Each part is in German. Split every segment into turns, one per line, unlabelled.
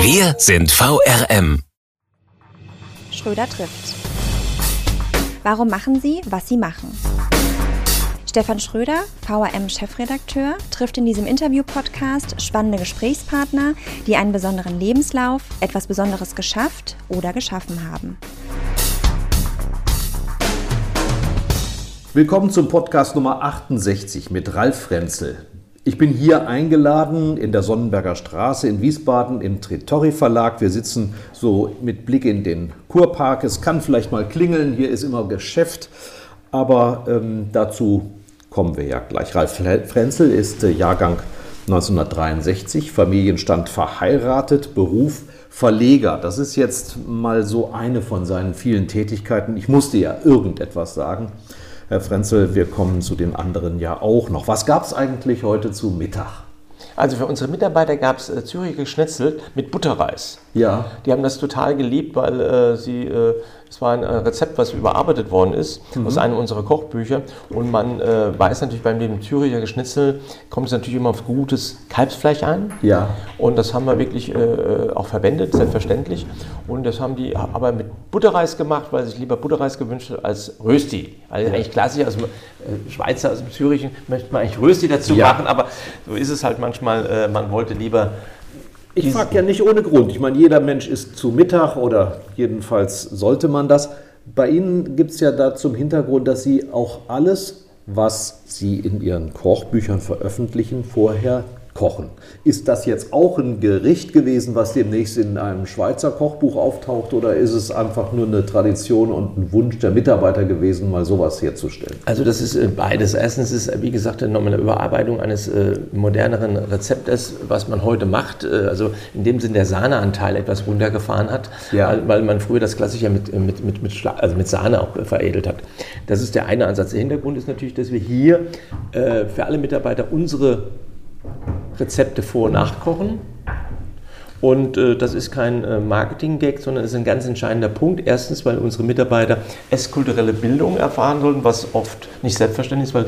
Wir sind VRM.
Schröder trifft. Warum machen Sie, was Sie machen? Stefan Schröder, VRM-Chefredakteur, trifft in diesem Interview-Podcast spannende Gesprächspartner, die einen besonderen Lebenslauf, etwas Besonderes geschafft oder geschaffen haben.
Willkommen zum Podcast Nummer 68 mit Ralf Frenzel. Ich bin hier eingeladen in der Sonnenberger Straße in Wiesbaden im Tretori Verlag. Wir sitzen so mit Blick in den Kurpark. Es kann vielleicht mal klingeln, hier ist immer Geschäft, aber ähm, dazu kommen wir ja gleich. Ralf Frenzel ist äh, Jahrgang 1963, Familienstand verheiratet, Beruf Verleger. Das ist jetzt mal so eine von seinen vielen Tätigkeiten. Ich musste ja irgendetwas sagen. Herr Frenzel, wir kommen zu den anderen ja auch noch. Was gab es eigentlich heute zu Mittag?
Also für unsere Mitarbeiter gab es äh, Züricher Schnitzel mit Butterreis.
Ja.
Die haben das total geliebt, weil äh, sie äh, es war ein äh, Rezept, was überarbeitet worden ist mhm. aus einem unserer Kochbücher. Und man äh, weiß natürlich, beim dem Züricher Geschnitzel kommt es natürlich immer auf gutes Kalbsfleisch an.
Ja.
Und das haben wir wirklich äh, auch verwendet, selbstverständlich. Und das haben die aber mit Butterreis gemacht, weil sich lieber Butterreis gewünscht hat als Rösti. Also eigentlich klassisch aus dem äh, Schweizer, aus dem Zürichen möchte man eigentlich Rösti dazu ja. machen, aber so ist es halt manchmal. Äh, man wollte lieber
ich frage ja nicht ohne Grund. Ich meine, jeder Mensch isst zu Mittag oder jedenfalls sollte man das. Bei Ihnen gibt es ja da zum Hintergrund, dass Sie auch alles, was Sie in Ihren Kochbüchern veröffentlichen, vorher kochen. Ist das jetzt auch ein Gericht gewesen, was demnächst in einem Schweizer Kochbuch auftaucht oder ist es einfach nur eine Tradition und ein Wunsch der Mitarbeiter gewesen, mal sowas herzustellen?
Also das ist äh, beides. Erstens ist, wie gesagt, nochmal eine Überarbeitung eines äh, moderneren Rezeptes, was man heute macht. Äh, also in dem Sinn der Sahneanteil etwas runtergefahren hat, ja. weil, man früher das klassische mit, mit, mit, mit, also mit Sahne auch veredelt hat. Das ist der eine Ansatz. Der Hintergrund ist natürlich, dass wir hier für alle Mitarbeiter unsere Rezepte vor- und nachkochen. Und äh, das ist kein äh, Marketing-Gag, sondern ist ein ganz entscheidender Punkt. Erstens, weil unsere Mitarbeiter esskulturelle Bildung erfahren sollen, was oft nicht selbstverständlich ist, weil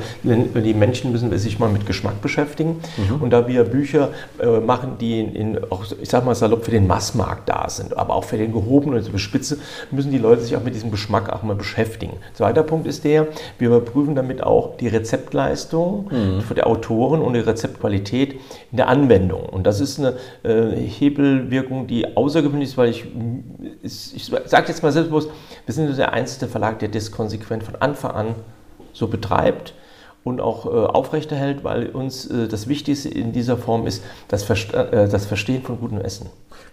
die Menschen müssen sich mal mit Geschmack beschäftigen. Mhm. Und da wir Bücher äh, machen, die in, in, auch, ich sag mal salopp, für den Massmarkt da sind, aber auch für den gehobenen und die Spitze, müssen die Leute sich auch mit diesem Geschmack auch mal beschäftigen. Zweiter Punkt ist der, wir überprüfen damit auch die Rezeptleistung mhm. für die Autoren und die Rezeptqualität in der Anwendung. Und das ist eine äh, Hebel Hebelwirkung, die außergewöhnlich ist, weil ich, ich, sage jetzt mal selbstbewusst, wir sind der einzige Verlag, der das konsequent von Anfang an so betreibt und auch äh, aufrechterhält, weil uns äh, das Wichtigste in dieser Form ist das, Verste äh, das Verstehen von gutem Essen.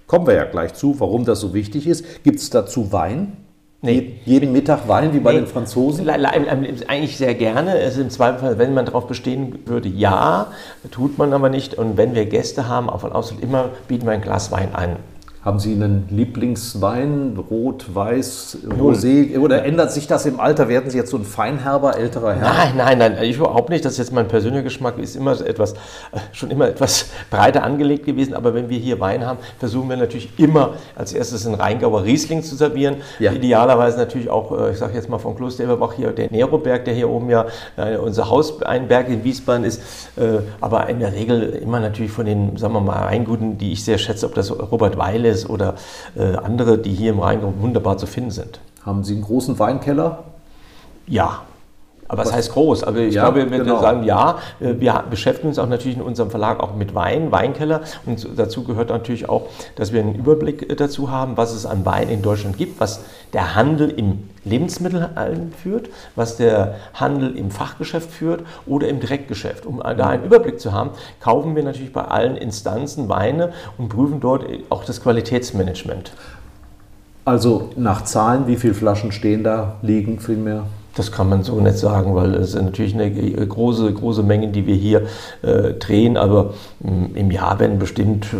Kommen wir ja gleich zu, warum das so wichtig ist. Gibt es dazu Wein? Nee. Jeden Mittag Wein, wie bei nee. den Franzosen?
Eigentlich sehr gerne. Also Im Zweifelsfall, wenn man darauf bestehen würde, ja, tut man aber nicht. Und wenn wir Gäste haben, auf Ausland immer bieten wir ein Glas Wein an.
Haben Sie einen Lieblingswein, Rot, Weiß, Rosé? Oder ändert sich das im Alter? Werden Sie jetzt so ein feinherber, älterer Herr?
Nein, nein, nein, ich überhaupt nicht. Das ist jetzt mein persönlicher Geschmack, ist immer etwas, äh, schon immer etwas breiter angelegt gewesen. Aber wenn wir hier Wein haben, versuchen wir natürlich immer als erstes einen Rheingauer Riesling zu servieren. Ja. Idealerweise natürlich auch, äh, ich sage jetzt mal von Kloster Eberbach hier, der Neroberg, der hier oben ja äh, unser Hauseinberg in Wiesbaden ist. Aber in der Regel immer natürlich von den, sagen wir mal, Weinguten, die ich sehr schätze, ob das Robert Weil ist Helles oder äh, andere, die hier im Rheingau wunderbar zu finden sind.
Haben Sie einen großen Weinkeller?
Ja, aber was, heißt groß? Also ich ja, glaube, wir genau. sagen ja, wir beschäftigen uns auch natürlich in unserem Verlag auch mit Wein, Weinkeller. Und dazu gehört natürlich auch, dass wir einen Überblick äh, dazu haben, was es an Wein in Deutschland gibt, was der Handel im Lebensmittelhandel führt, was der Handel im Fachgeschäft führt oder im Direktgeschäft. Um da einen Überblick zu haben, kaufen wir natürlich bei allen Instanzen Weine und prüfen dort auch das Qualitätsmanagement.
Also nach Zahlen, wie viele Flaschen stehen da, liegen vielmehr?
Das kann man so nicht sagen, weil es ist natürlich eine große, große Menge, die wir hier äh, drehen, aber mh, mm, im Jahr werden bestimmt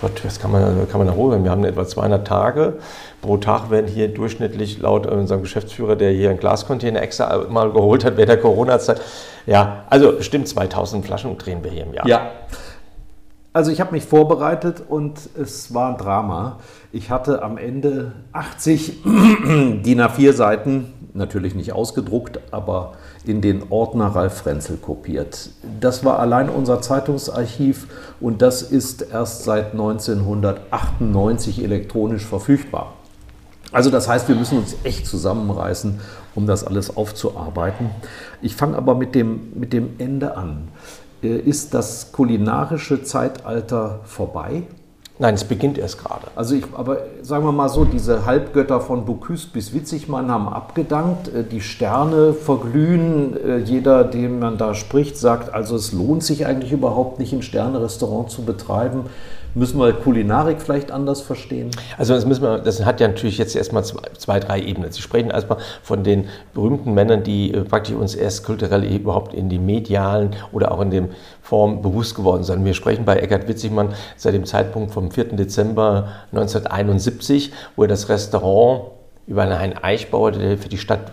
Gott, was kann man, kann man da holen? Wir haben etwa 200 Tage. Pro Tag werden hier durchschnittlich laut unserem Geschäftsführer, der hier einen Glascontainer extra mal geholt hat während der Corona-Zeit, ja, also bestimmt 2000 Flaschen drehen wir hier im Jahr.
Ja. Also ich habe mich vorbereitet und es war ein Drama. Ich hatte am Ende 80 DIN A4 Seiten, natürlich nicht ausgedruckt, aber in den Ordner Ralf Frenzel kopiert. Das war allein unser Zeitungsarchiv und das ist erst seit 1998 elektronisch verfügbar. Also das heißt, wir müssen uns echt zusammenreißen, um das alles aufzuarbeiten. Ich fange aber mit dem, mit dem Ende an. Äh, ist das kulinarische Zeitalter vorbei?
Nein, es beginnt erst gerade.
Also ich, aber sagen wir mal so, diese Halbgötter von Bocuse bis Witzigmann haben abgedankt, äh, die Sterne verglühen, äh, jeder, dem man da spricht, sagt, also es lohnt sich eigentlich überhaupt nicht, ein Sternerestaurant zu betreiben. Müssen wir Kulinarik vielleicht anders verstehen?
Also das müssen wir, das hat ja natürlich jetzt erstmal zwei, drei Ebenen. Sie sprechen erstmal von den berühmten Männern, die äh, praktisch uns erst kulturell überhaupt in die medialen oder auch in dem Form bewusst geworden sind. Wir sprechen bei Eckhard Witzigmann seit dem Zeitpunkt vom 4. Dezember 1971, wo er das Restaurant über einen Eichbauer, der für die Stadt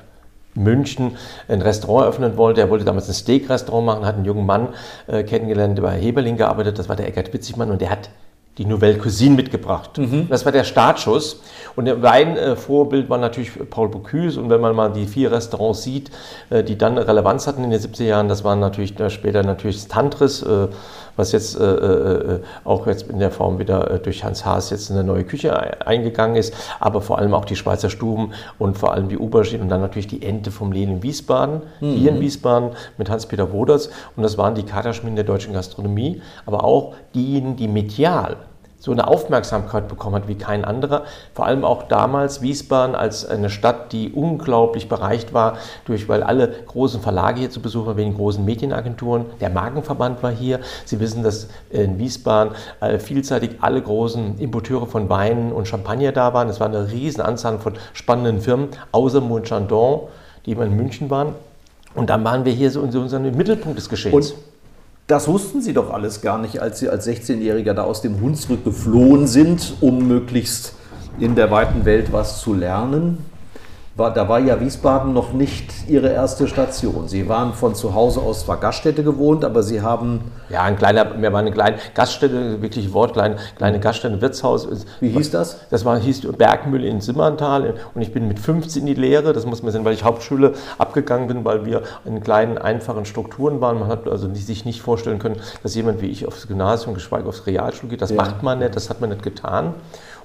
München ein Restaurant eröffnen wollte. Er wollte damals ein Steak-Restaurant machen, hat einen jungen Mann äh, kennengelernt, der bei Heberling gearbeitet, das war der Eckhard Witzigmann und der hat die Nouvelle Cuisine mitgebracht. Mhm. Das war der Startschuss. Und mein äh, Vorbild war natürlich Paul Bocuse. Und wenn man mal die vier Restaurants sieht, äh, die dann Relevanz hatten in den 70er Jahren, das waren natürlich später natürlich das Tantris, äh, was jetzt äh, äh, auch jetzt in der Form wieder äh, durch Hans Haas jetzt in eine neue Küche eingegangen ist, aber vor allem auch die Schweizer Stuben und vor allem die Aubergine und dann natürlich die Ente vom Lehn in Wiesbaden, mhm. hier in Wiesbaden mit Hans-Peter Woders und das waren die Katerschmieden der deutschen Gastronomie, aber auch diejenigen, die medial so eine Aufmerksamkeit bekommen hat wie kein anderer. Vor allem auch damals Wiesbaden als eine Stadt, die unglaublich bereicht war, durch, weil alle großen Verlage hier zu Besuch waren, wegen großen Medienagenturen. Der Magenverband war hier. Sie wissen, dass in Wiesbaden äh, vielseitig alle großen Importeure von Weinen und Champagner da waren. Es war eine riesen Anzahl von spannenden Firmen, außer Mont Chandon, die immer in München waren. Und dann waren wir hier so in unserem Mittelpunkt des Geschehens.
Und das wussten Sie doch alles gar nicht, als Sie als 16-Jähriger da aus dem Hunsrück geflohen sind, um möglichst in der weiten Welt was zu lernen war, da war ja Wiesbaden noch nicht Ihre erste Station. Sie waren von zu Hause aus zwar Gaststätte gewohnt, aber Sie haben...
Ja, ein kleiner, wir waren eine kleine Gaststätte, wirklich Wort, kleine, kleine Gaststätte, Wirtshaus.
Wie hieß das?
Das war, hieß Bergmühle in Simmertal und ich bin mit 15 in die Lehre, das muss man sehen, weil ich Hauptschule abgegangen bin, weil wir in kleinen, einfachen Strukturen waren. Man hat also sich nicht vorstellen können, dass jemand wie ich aufs Gymnasium, geschweige aufs Realschule geht. Das ja. macht man nicht, das hat man nicht getan.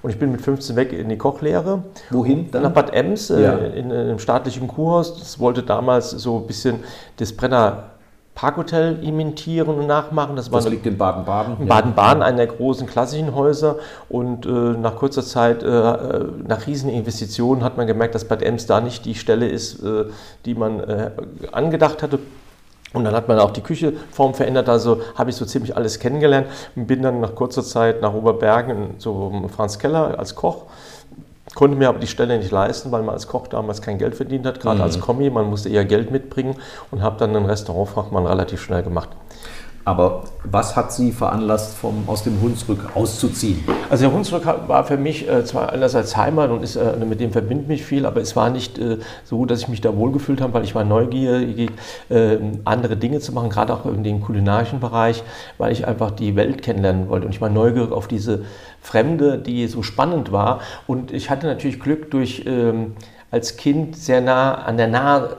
Und ich bin mit 15 weg in die Kochlehre.
Wohin?
Dann nach Bad Ems, äh, ja. in, in, einem staatlichen Kurhaus. Das wollte damals so ein bisschen das Brenner Parkhotel imitieren und nachmachen.
Das, das liegt in Baden-Baden.
In Baden-Baden, einer der großen klassischen Häuser. Und äh, nach kurzer Zeit, äh, äh, nach riesigen Investitionen, hat man gemerkt, dass Bad Ems da nicht die Stelle ist, äh, die man äh, angedacht hatte. Und dann hat man auch die Kücheform verändert, also habe ich so ziemlich alles kennengelernt und bin dann nach kurzer Zeit nach Oberbergen zu Franz Keller als Koch. Konnte mir aber die Stelle nicht leisten, weil man als Koch damals kein Geld verdient hat, gerade mhm. als Kommi, man musste eher Geld mitbringen und habe dann einen Restaurantfachmann relativ schnell gemacht.
Aber was hat Sie veranlasst, vom, aus dem Hunsrück auszuziehen?
Also der Hunsrück war für mich äh, zwar einerseits Heimat und ist, äh, mit dem verbindet mich viel, aber es war nicht äh, so, dass ich mich da wohlgefühlt habe, weil ich war neugierig, äh, andere Dinge zu machen, gerade auch in dem kulinarischen Bereich, weil ich einfach die Welt kennenlernen wollte und ich war neugierig auf diese Fremde, die so spannend war. Und ich hatte natürlich Glück durch ähm, als Kind sehr nah an der Nahe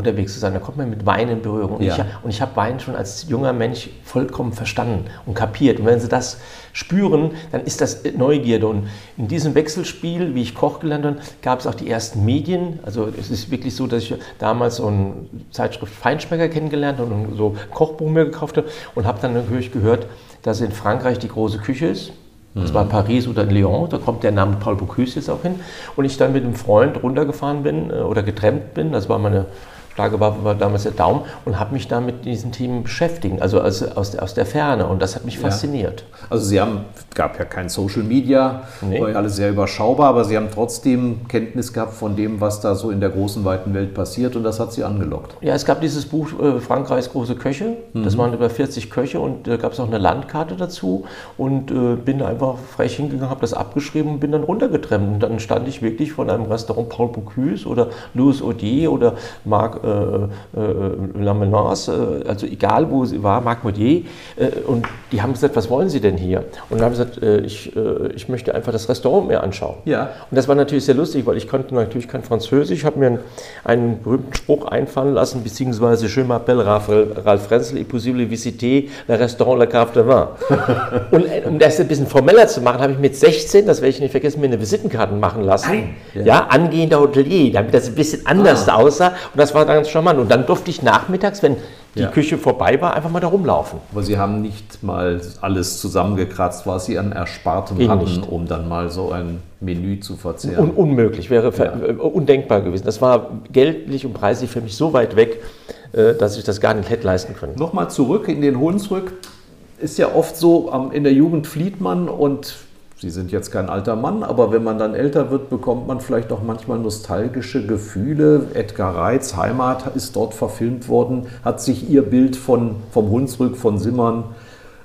unterwegs zu sein. Da kommt man mit Wein in Berührung. Und, ja. ich, und ich habe Wein schon als junger Mensch vollkommen verstanden und kapiert. Und wenn Sie das spüren, dann ist das Neugierde. Und in diesem Wechselspiel, wie ich Koch gelernt habe, gab es auch die ersten Medien. Also es ist wirklich so, dass ich damals so eine Zeitschrift Feinschmecker kennengelernt habe und so Kochbuch mir gekauft habe und habe dann natürlich gehört, dass in Frankreich die große Küche ist. Das war Paris oder Lyon, da kommt der Name Paul Bocuse jetzt auch hin. Und ich dann mit einem Freund runtergefahren bin äh, oder getrennt bin, das war meine starke Waffe war damals der Daumen und habe mich da mit diesen Themen beschäftigt, also aus, aus, aus der Ferne und das hat mich fasziniert.
Ja. Also Sie haben, gab ja kein Social Media, nee. war ja alles sehr überschaubar, aber Sie haben trotzdem Kenntnis gehabt von dem, was da so in der großen, weiten Welt passiert und das hat Sie angelockt.
Ja, es gab dieses Buch äh, Frankreichs große Köche, mhm. das waren über 40 Köche und da äh, gab es auch eine Landkarte dazu und äh, bin einfach frech hingegangen, habe das abgeschrieben und bin dann runtergetrennt und dann stand ich wirklich von einem Restaurant Paul Bocuse oder Louis Odier oder Marc äh, äh, Lamenance, äh, also egal wo sie war, Marc Modier, äh, und die haben gesagt, was wollen Sie denn hier? Und dann haben sie gesagt, äh, ich, äh, ich möchte einfach das Restaurant mir anschauen.
Ja.
Und das war natürlich sehr lustig, weil ich konnte natürlich kein Französisch, habe mir einen, einen, berühmten Spruch einfallen lassen, beziehungsweise Je m'appelle Ralph Frenzel, et possible visiter le restaurant Le Cave de Vin. und um das ein bisschen formeller zu machen, habe ich mit 16, das werde ich nicht vergessen, mir eine Visitenkarte machen lassen. Nein. Ja. ja, angehender Hotelier, damit das ein bisschen anders ah. aussah. Und das war ganz charmant. Und dann durfte ich nachmittags, wenn die ja. Küche vorbei war, einfach mal da rumlaufen.
Aber Sie haben nicht mal alles zusammengekratzt, was Sie an Erspartem hatten, nicht. um dann mal so ein Menü zu verzehren.
Un unmöglich, wäre ja. Äh, undenkbar gewesen. Das war geldlich und preislich für mich so weit weg, äh, dass ich das gar nicht hätte leisten können.
Nochmal zurück in den Hunsrück. Ist ja oft so, in der Jugend flieht man und Sie sind jetzt kein alter Mann, aber wenn man dann älter wird, bekommt man vielleicht auch manchmal nostalgische Gefühle. Edgar Reitz, Heimat, ist dort verfilmt worden. Hat sich Ihr Bild von, vom Hunsrück, von Simmern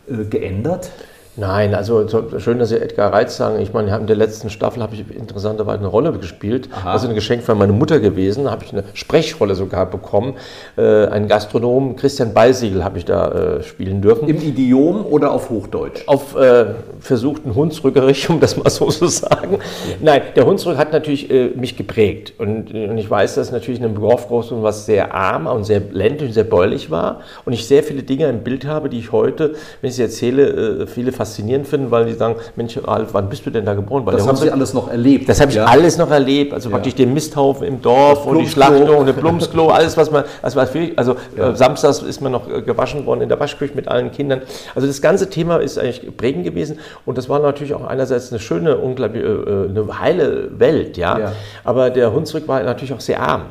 äh, geändert?
Nein, also schön, dass Sie Edgar Reitz sagen. Ich meine, in der letzten Staffel habe ich interessanterweise eine Rolle gespielt. Aha. Also ein Geschenk von meiner Mutter gewesen. Da habe ich eine Sprechrolle sogar bekommen. Äh, einen Gastronom, Christian Beisiegel, habe ich da äh, spielen dürfen.
Im Idiom oder auf Hochdeutsch?
Auf äh, versuchten Hunsrückerich, um das mal so zu sagen. Ja. Nein, der Hunsrück hat natürlich äh, mich geprägt. Und, und, ich weiß, dass natürlich in einem Dorf groß und was sehr arm und sehr ländlich und sehr bäuerlich war. Und ich sehr viele Dinge im Bild habe, die ich heute, wenn ich sie erzähle, äh, viele faszinierend finden, weil die sagen, Mensch, Ralf, wann bist du denn da geboren? Weil
das haben Sie alles noch erlebt.
Das habe ich ja. alles noch erlebt. Also ja. praktisch den Misthaufen im Dorf und die Schlachtung und der Plumpsklo, alles, was man, also, also ja. äh, samstags ist man noch äh, gewaschen worden in der Waschküche mit allen Kindern. Also das ganze Thema ist eigentlich prägend gewesen und das war natürlich auch einerseits eine schöne, unglaubliche, äh, eine heile Welt, ja. Aber der Hunsrück war natürlich auch sehr arm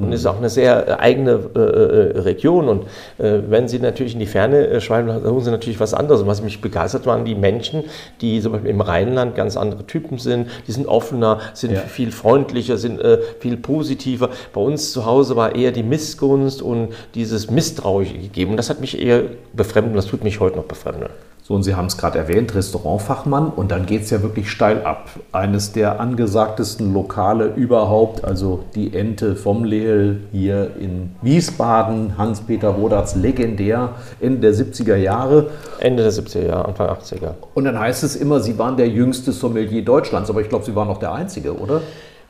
und ist auch eine sehr äh, eigene äh, äh, Region. Und äh, wenn Sie natürlich in die Ferne äh, schweifen, suchen Sie natürlich was anderes. Und was mich begeistert waren die Menschen, die zum Beispiel im Rheinland ganz andere Typen sind. Die sind offener, sind ja. viel freundlicher, sind äh, viel positiver. Bei uns zu Hause war eher die Missgunst und dieses Misstrauische gegeben. Und das hat mich eher befremdet und das tut mich heute noch befremden.
So, und Sie haben es gerade erwähnt, Restaurantfachmann, und dann geht es ja wirklich steil ab. Eines der angesagtesten Lokale überhaupt, also die Ente vom Lehl hier in Wiesbaden, Hans-Peter Wodatz, legendär, Ende der 70er Jahre.
Ende der 70er Jahre, Anfang 80er.
Und dann heißt es immer, Sie waren der jüngste Sommelier Deutschlands, aber ich glaube, Sie waren noch der Einzige, oder?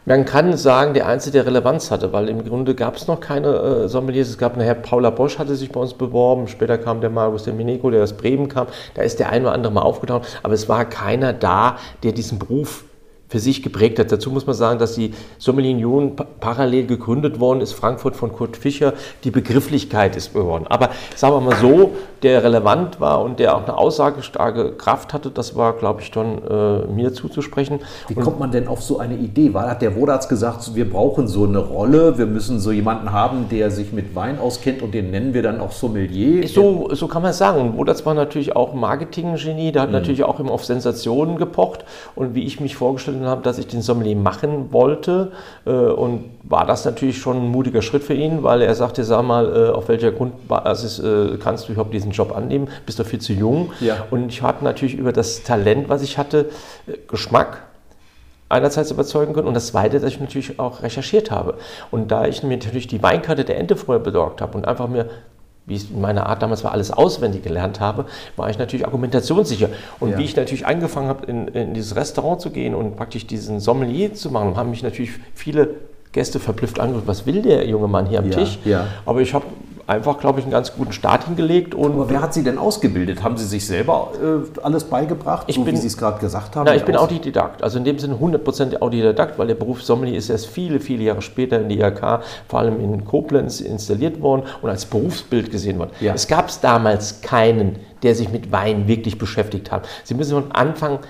Man kann sagen, der Einzige, der Relevanz hatte, weil im Grunde gab es noch keine äh, Sommeliers. Es gab nachher, Paula Bosch hatte sich bei uns beworben, später kam der Markus de Mineco, der aus Bremen kam. Da ist der ein oder andere mal aufgetaucht, aber es war keiner da, der diesen Beruf für sich geprägt hat. Dazu muss man sagen, dass die Sommelier Union parallel gegründet worden ist, Frankfurt von Kurt Fischer. Die Begrifflichkeit ist geworden. Aber sagen wir mal so, der relevant war und der auch eine aussagestarke Kraft hatte, das war, glaube ich, schon äh, mir zuzusprechen.
Wie und kommt man denn auf so eine Idee? War, hat der Wodarz gesagt, wir brauchen so eine Rolle, wir müssen so jemanden haben, der sich mit Wein auskennt und den nennen wir dann auch Sommelier?
So, so kann man es sagen. Und Wodarz war natürlich auch Marketing-Genie, der hat mhm. natürlich auch immer auf Sensationen gepocht. Und wie ich mich vorgestellt habe, dass ich den Sommelier machen wollte. Äh, und war das natürlich schon ein mutiger Schritt für ihn, weil er sagte, sag mal, äh, auf welcher Grundbasis äh, kannst du überhaupt diesen Job annehmen? Bist du viel zu jung? Ja. Und ich hatte natürlich über das Talent, was ich hatte, Geschmack einerseits überzeugen können und das Zweite, dass ich natürlich auch recherchiert habe. Und da ich mir natürlich die Weinkarte der Ente vorher besorgt habe und einfach mir wie es in meiner Art damals war, alles auswendig gelernt habe, war ich natürlich argumentationssicher. Und ja. wie ich natürlich angefangen habe, in, in, dieses Restaurant zu gehen und praktisch diesen Sommelier zu machen, haben mich natürlich viele Gäste verblüfft angeguckt, was will der junge Mann hier am ja, Tisch? Ja. Aber ich habe einfach, glaube ich, einen ganz guten Start hingelegt.
Und Aber wer hat Sie denn ausgebildet? Haben Sie sich selber äh, alles beigebracht,
ich so bin, wie Sie es gerade gesagt haben? Na, ich bin Autodidakt, also in dem Sinne 100% Autodidakt, weil der Beruf Sommelier ist erst viele, viele Jahre später in die IHK, vor allem in Koblenz, installiert worden und als Berufsbild gesehen worden. Ja. Es gab damals keinen, der sich mit Wein wirklich beschäftigt hat. Sie müssen von Anfang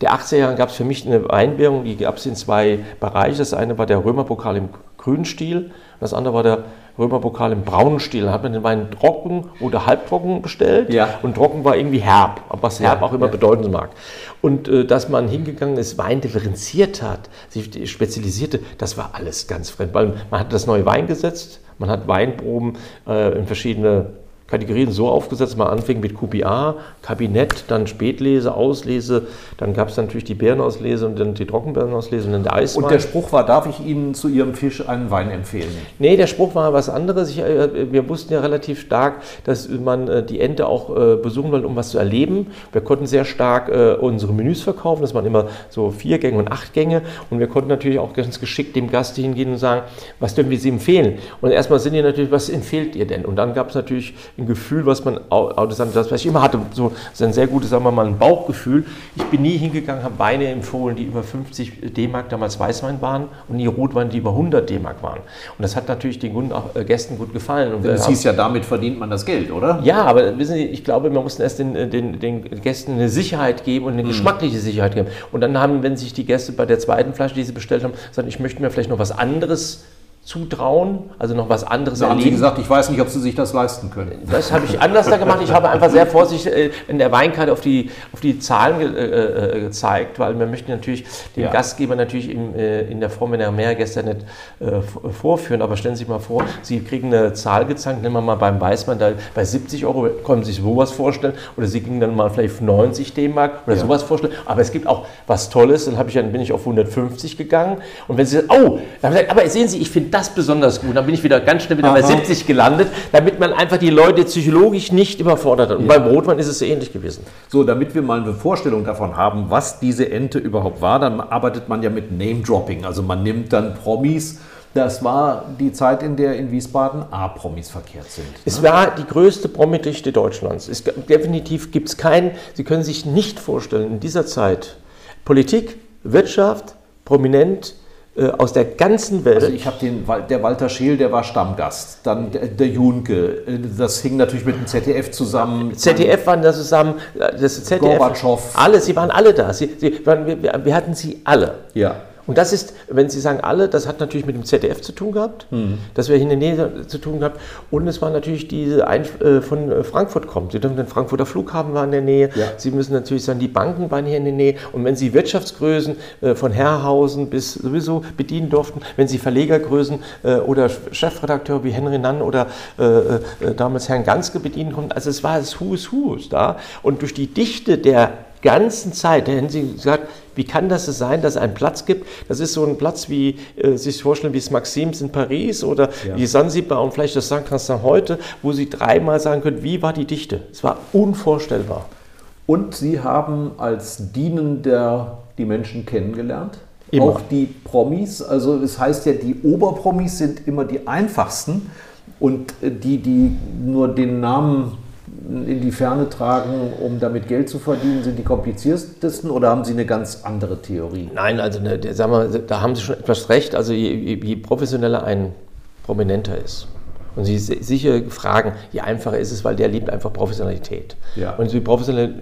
der 80er Jahre gab es für mich eine Weinwährung, die gab es in zwei Bereichen. Das eine war der Römerpokal im Grünstil, das andere war der Römerpokal im braunen Stil. Da hat man den Wein trocken oder halbtrocken bestellt.
Ja.
Und trocken war irgendwie herb, was herb
Ja,
auch immer
ja.
bedeuten mag. Und äh, dass man hingegangen ist, Wein differenziert hat, sich spezialisierte, das war alles ganz fremd. Weil man hat das neue Wein gesetzt, man hat Weinproben äh, in verschiedene Kategorien so aufgesetzt, man anfing mit QPA, Kabinett, dann Spätlese, Auslese, dann gab es natürlich die Beerenauslese und dann die Trockenbeerenauslese und dann der Eiswein.
Und der Spruch war, darf ich Ihnen zu Ihrem Fisch einen Wein empfehlen?
Nee, der Spruch war was anderes. Ich, äh, wir wussten ja relativ stark, dass man äh, die Ente auch äh, besuchen wollte, um was zu erleben. Wir konnten sehr stark unsere Menüs verkaufen. Das waren immer so vier Gänge und acht Gänge. Und wir konnten natürlich auch ganz geschickt dem Gast hingehen und sagen, was dürfen wir Sie empfehlen? Und erstmal sind die natürlich, was empfiehlt ihr denn? Und dann gab es natürlich ein Gefühl, was man, au- au- das, was ich immer hatte, so so ein sehr gutes, sagen wir mal, ein Bauchgefühl. Ich bin nie hingegangen, habe Weine empfohlen, die über 50 D-Mark damals Weißwein waren und die Rotweine, die über 100 D-Mark waren. Und das hat natürlich den Kunden auch, äh, Gästen gut gefallen. Und
Das hieß ja, damit verdient man das Geld, oder?
ja, aber wissen Sie, ich glaube, wir mussten erst den, den, den Gästen eine Sicherheit geben und eine geschmackliche Sicherheit geben. Und dann haben, wenn sich die Gäste bei der zweiten Flasche, die sie bestellt haben, gesagt, ich möchte mir vielleicht noch was anderes zutrauen, also noch was anderes
Da haben Sie
erleben.
gesagt, ich weiß nicht, ob Sie sich das leisten können.
Das habe ich anders da gemacht. Ich habe einfach sehr vorsichtig äh, in der Weinkarte auf die, auf die Zahlen ge äh, äh, gezeigt, weil wir möchten natürlich den
Ja.
Gastgeber natürlich im, äh, in der Form, wenn er mehr Gäste nicht äh, vorführen. Aber stellen Sie sich mal vor, Sie kriegen eine Zahl gezeigt, nehmen wir mal beim Weißmann, da bei 70 Euro können Sie sich sowas vorstellen oder Sie kriegen dann mal vielleicht 90 D-Mark oder
Ja.
sowas vorstellen. Aber es gibt auch was Tolles, dann, ich, dann bin ich auf 150 gegangen und wenn Sie sagen, oh, aber sehen Sie, ich finde das besonders gut, dann bin ich wieder ganz schnell wieder bei
Aha.
70 gelandet, damit man einfach die Leute psychologisch nicht überfordert hat. Und beim Rotwein ist es so ähnlich gewesen.
So, damit wir mal eine Vorstellung davon haben, was diese Ente überhaupt war, dann arbeitet man ja mit Name-Dropping. Also man nimmt dann Promis. Das war die Zeit, in der in Wiesbaden A-Promis verkehrt sind.
Es war die größte Promi-Dichte Deutschlands. Es, definitiv gibt es keinen, Sie können sich nicht vorstellen, in dieser Zeit Politik, Wirtschaft, prominent aus der ganzen Welt.
Also ich habe den, der Walter Scheel, der war Stammgast. Dann der, der Junke. äh, Das hing natürlich mit dem ZDF zusammen.
ZDF waren da zusammen, äh, das ZDF,
Gorbatschow.
alle, sie waren alle da. Sie, sie wir- wir hatten sie alle.
Ja.
Und das ist, wenn Sie sagen alle, das hat natürlich mit dem ZDF zu tun gehabt,
Hm.
dass wir hier in der Nähe zu tun gehabt. Und es war natürlich diese ein, äh, von äh, Frankfurt kommt. Sie dürfen den Frankfurter Flughafen war in der Nähe.
Ja.
Sie müssen natürlich sagen, die Banken waren hier in der Nähe. Und wenn Sie Wirtschaftsgrößen äh, von Herrhausen bis sowieso bedienen durften, wenn Sie Verlegergrößen äh, oder Chefredakteur wie Henry Nann oder äh, äh, damals Herrn Ganske bedienen konnten, also es war das Who's Who's da. Und durch die Dichte der ganzen Zeit, da hätten Sie gesagt, wie kann das so sein, dass es einen Platz gibt? Das ist so ein Platz, wie äh, sich vorstellen, wie es Maxims in Paris oder
Ja.
wie Sansibar und vielleicht das St. Constant heute, wo Sie dreimal sagen können, wie war die Dichte? Es war unvorstellbar.
Und Sie haben als Dienender die Menschen kennengelernt.
Immer.
Auch die Promis. Also es heißt ja, die Oberpromis sind immer die einfachsten. Und äh, die, die nur den Namen in die Ferne tragen, um damit Geld zu verdienen, sind die kompliziertesten oder haben Sie eine ganz andere Theorie?
Nein, also ne, sagen wir, da haben Sie schon etwas recht. Also je, je, professioneller ein Prominenter ist und Sie si- sicher fragen, je einfacher ist es, weil der liebt einfach Professionalität.
Ja.
Und Sie professionell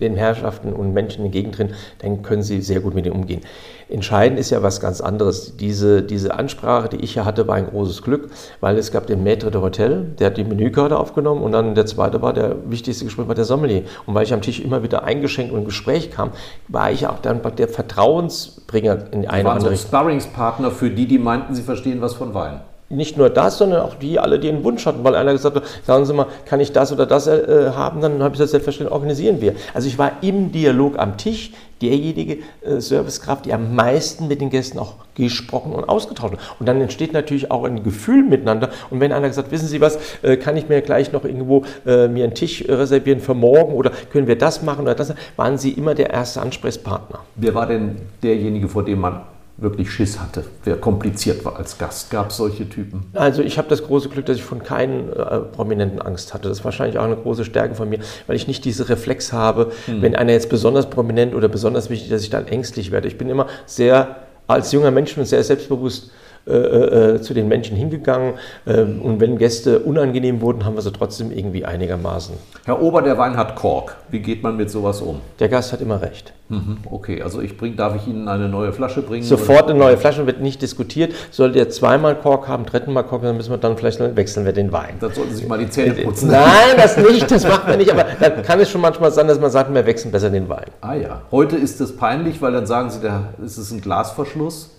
den Herrschaften und Menschen entgegentreten, dann können Sie sehr gut mit ihnen umgehen. Entscheidend ist ja was ganz anderes. Diese, diese Ansprache, die ich hier hatte, war ein großes Glück, weil es gab den Maître de Hotel, der hat die Menükarte aufgenommen und dann der zweite war, der wichtigste Gespräch war der Sommelier. Und weil ich am Tisch immer wieder eingeschenkt und im Gespräch kam, war ich auch dann der Vertrauensbringer in eine oder
waren so
andere
ein Sparringspartner für die, die meinten, sie verstehen was von Wein.
nicht nur das, sondern auch die alle, die einen Wunsch hatten, weil einer gesagt hat, sagen Sie mal, kann ich das oder das äh, haben, dann habe ich das selbstverständlich, organisieren wir. Also ich war im Dialog am Tisch derjenige äh, Servicekraft, die am meisten mit den Gästen auch gesprochen und ausgetauscht hat. Und dann entsteht natürlich auch ein Gefühl miteinander. Und wenn einer gesagt, wissen Sie was, äh, kann ich mir gleich noch irgendwo äh, mir einen Tisch äh, reservieren für morgen oder können wir das machen oder das, waren Sie immer der erste Ansprechpartner.
Wer war denn derjenige, vor dem man wirklich Schiss hatte, wer kompliziert war als Gast? Gab es solche Typen?
Also ich habe das große Glück, dass ich von keinen äh, Prominenten Angst hatte. Das ist wahrscheinlich auch eine große Stärke von mir, weil ich nicht diese Reflex habe, wenn einer jetzt besonders prominent oder besonders wichtig, dass ich dann ängstlich werde. Ich bin immer sehr als junger Mensch und sehr selbstbewusst äh, äh, zu den Menschen hingegangen. Äh, und wenn Gäste unangenehm wurden, haben wir sie trotzdem irgendwie einigermaßen.
Herr Ober, der Wein hat Kork. Wie geht man mit sowas um?
Der Gast hat immer recht.
Mhm, okay, also ich bring, darf ich Ihnen eine neue Flasche bringen?
Sofort eine neue Flasche wird nicht diskutiert. Sollte er zweimal Kork haben, dritten Mal Kork, dann müssen wir dann vielleicht wechseln wir den Wein.
Dann sollten Sie sich mal die Zähne putzen.
Nein, das nicht, das macht man nicht. Aber dann kann es schon manchmal sein, dass man sagt, wir wechseln besser den Wein.
Ah ja. Heute ist das peinlich, weil dann sagen Sie, der, ist es ein Glasverschluss?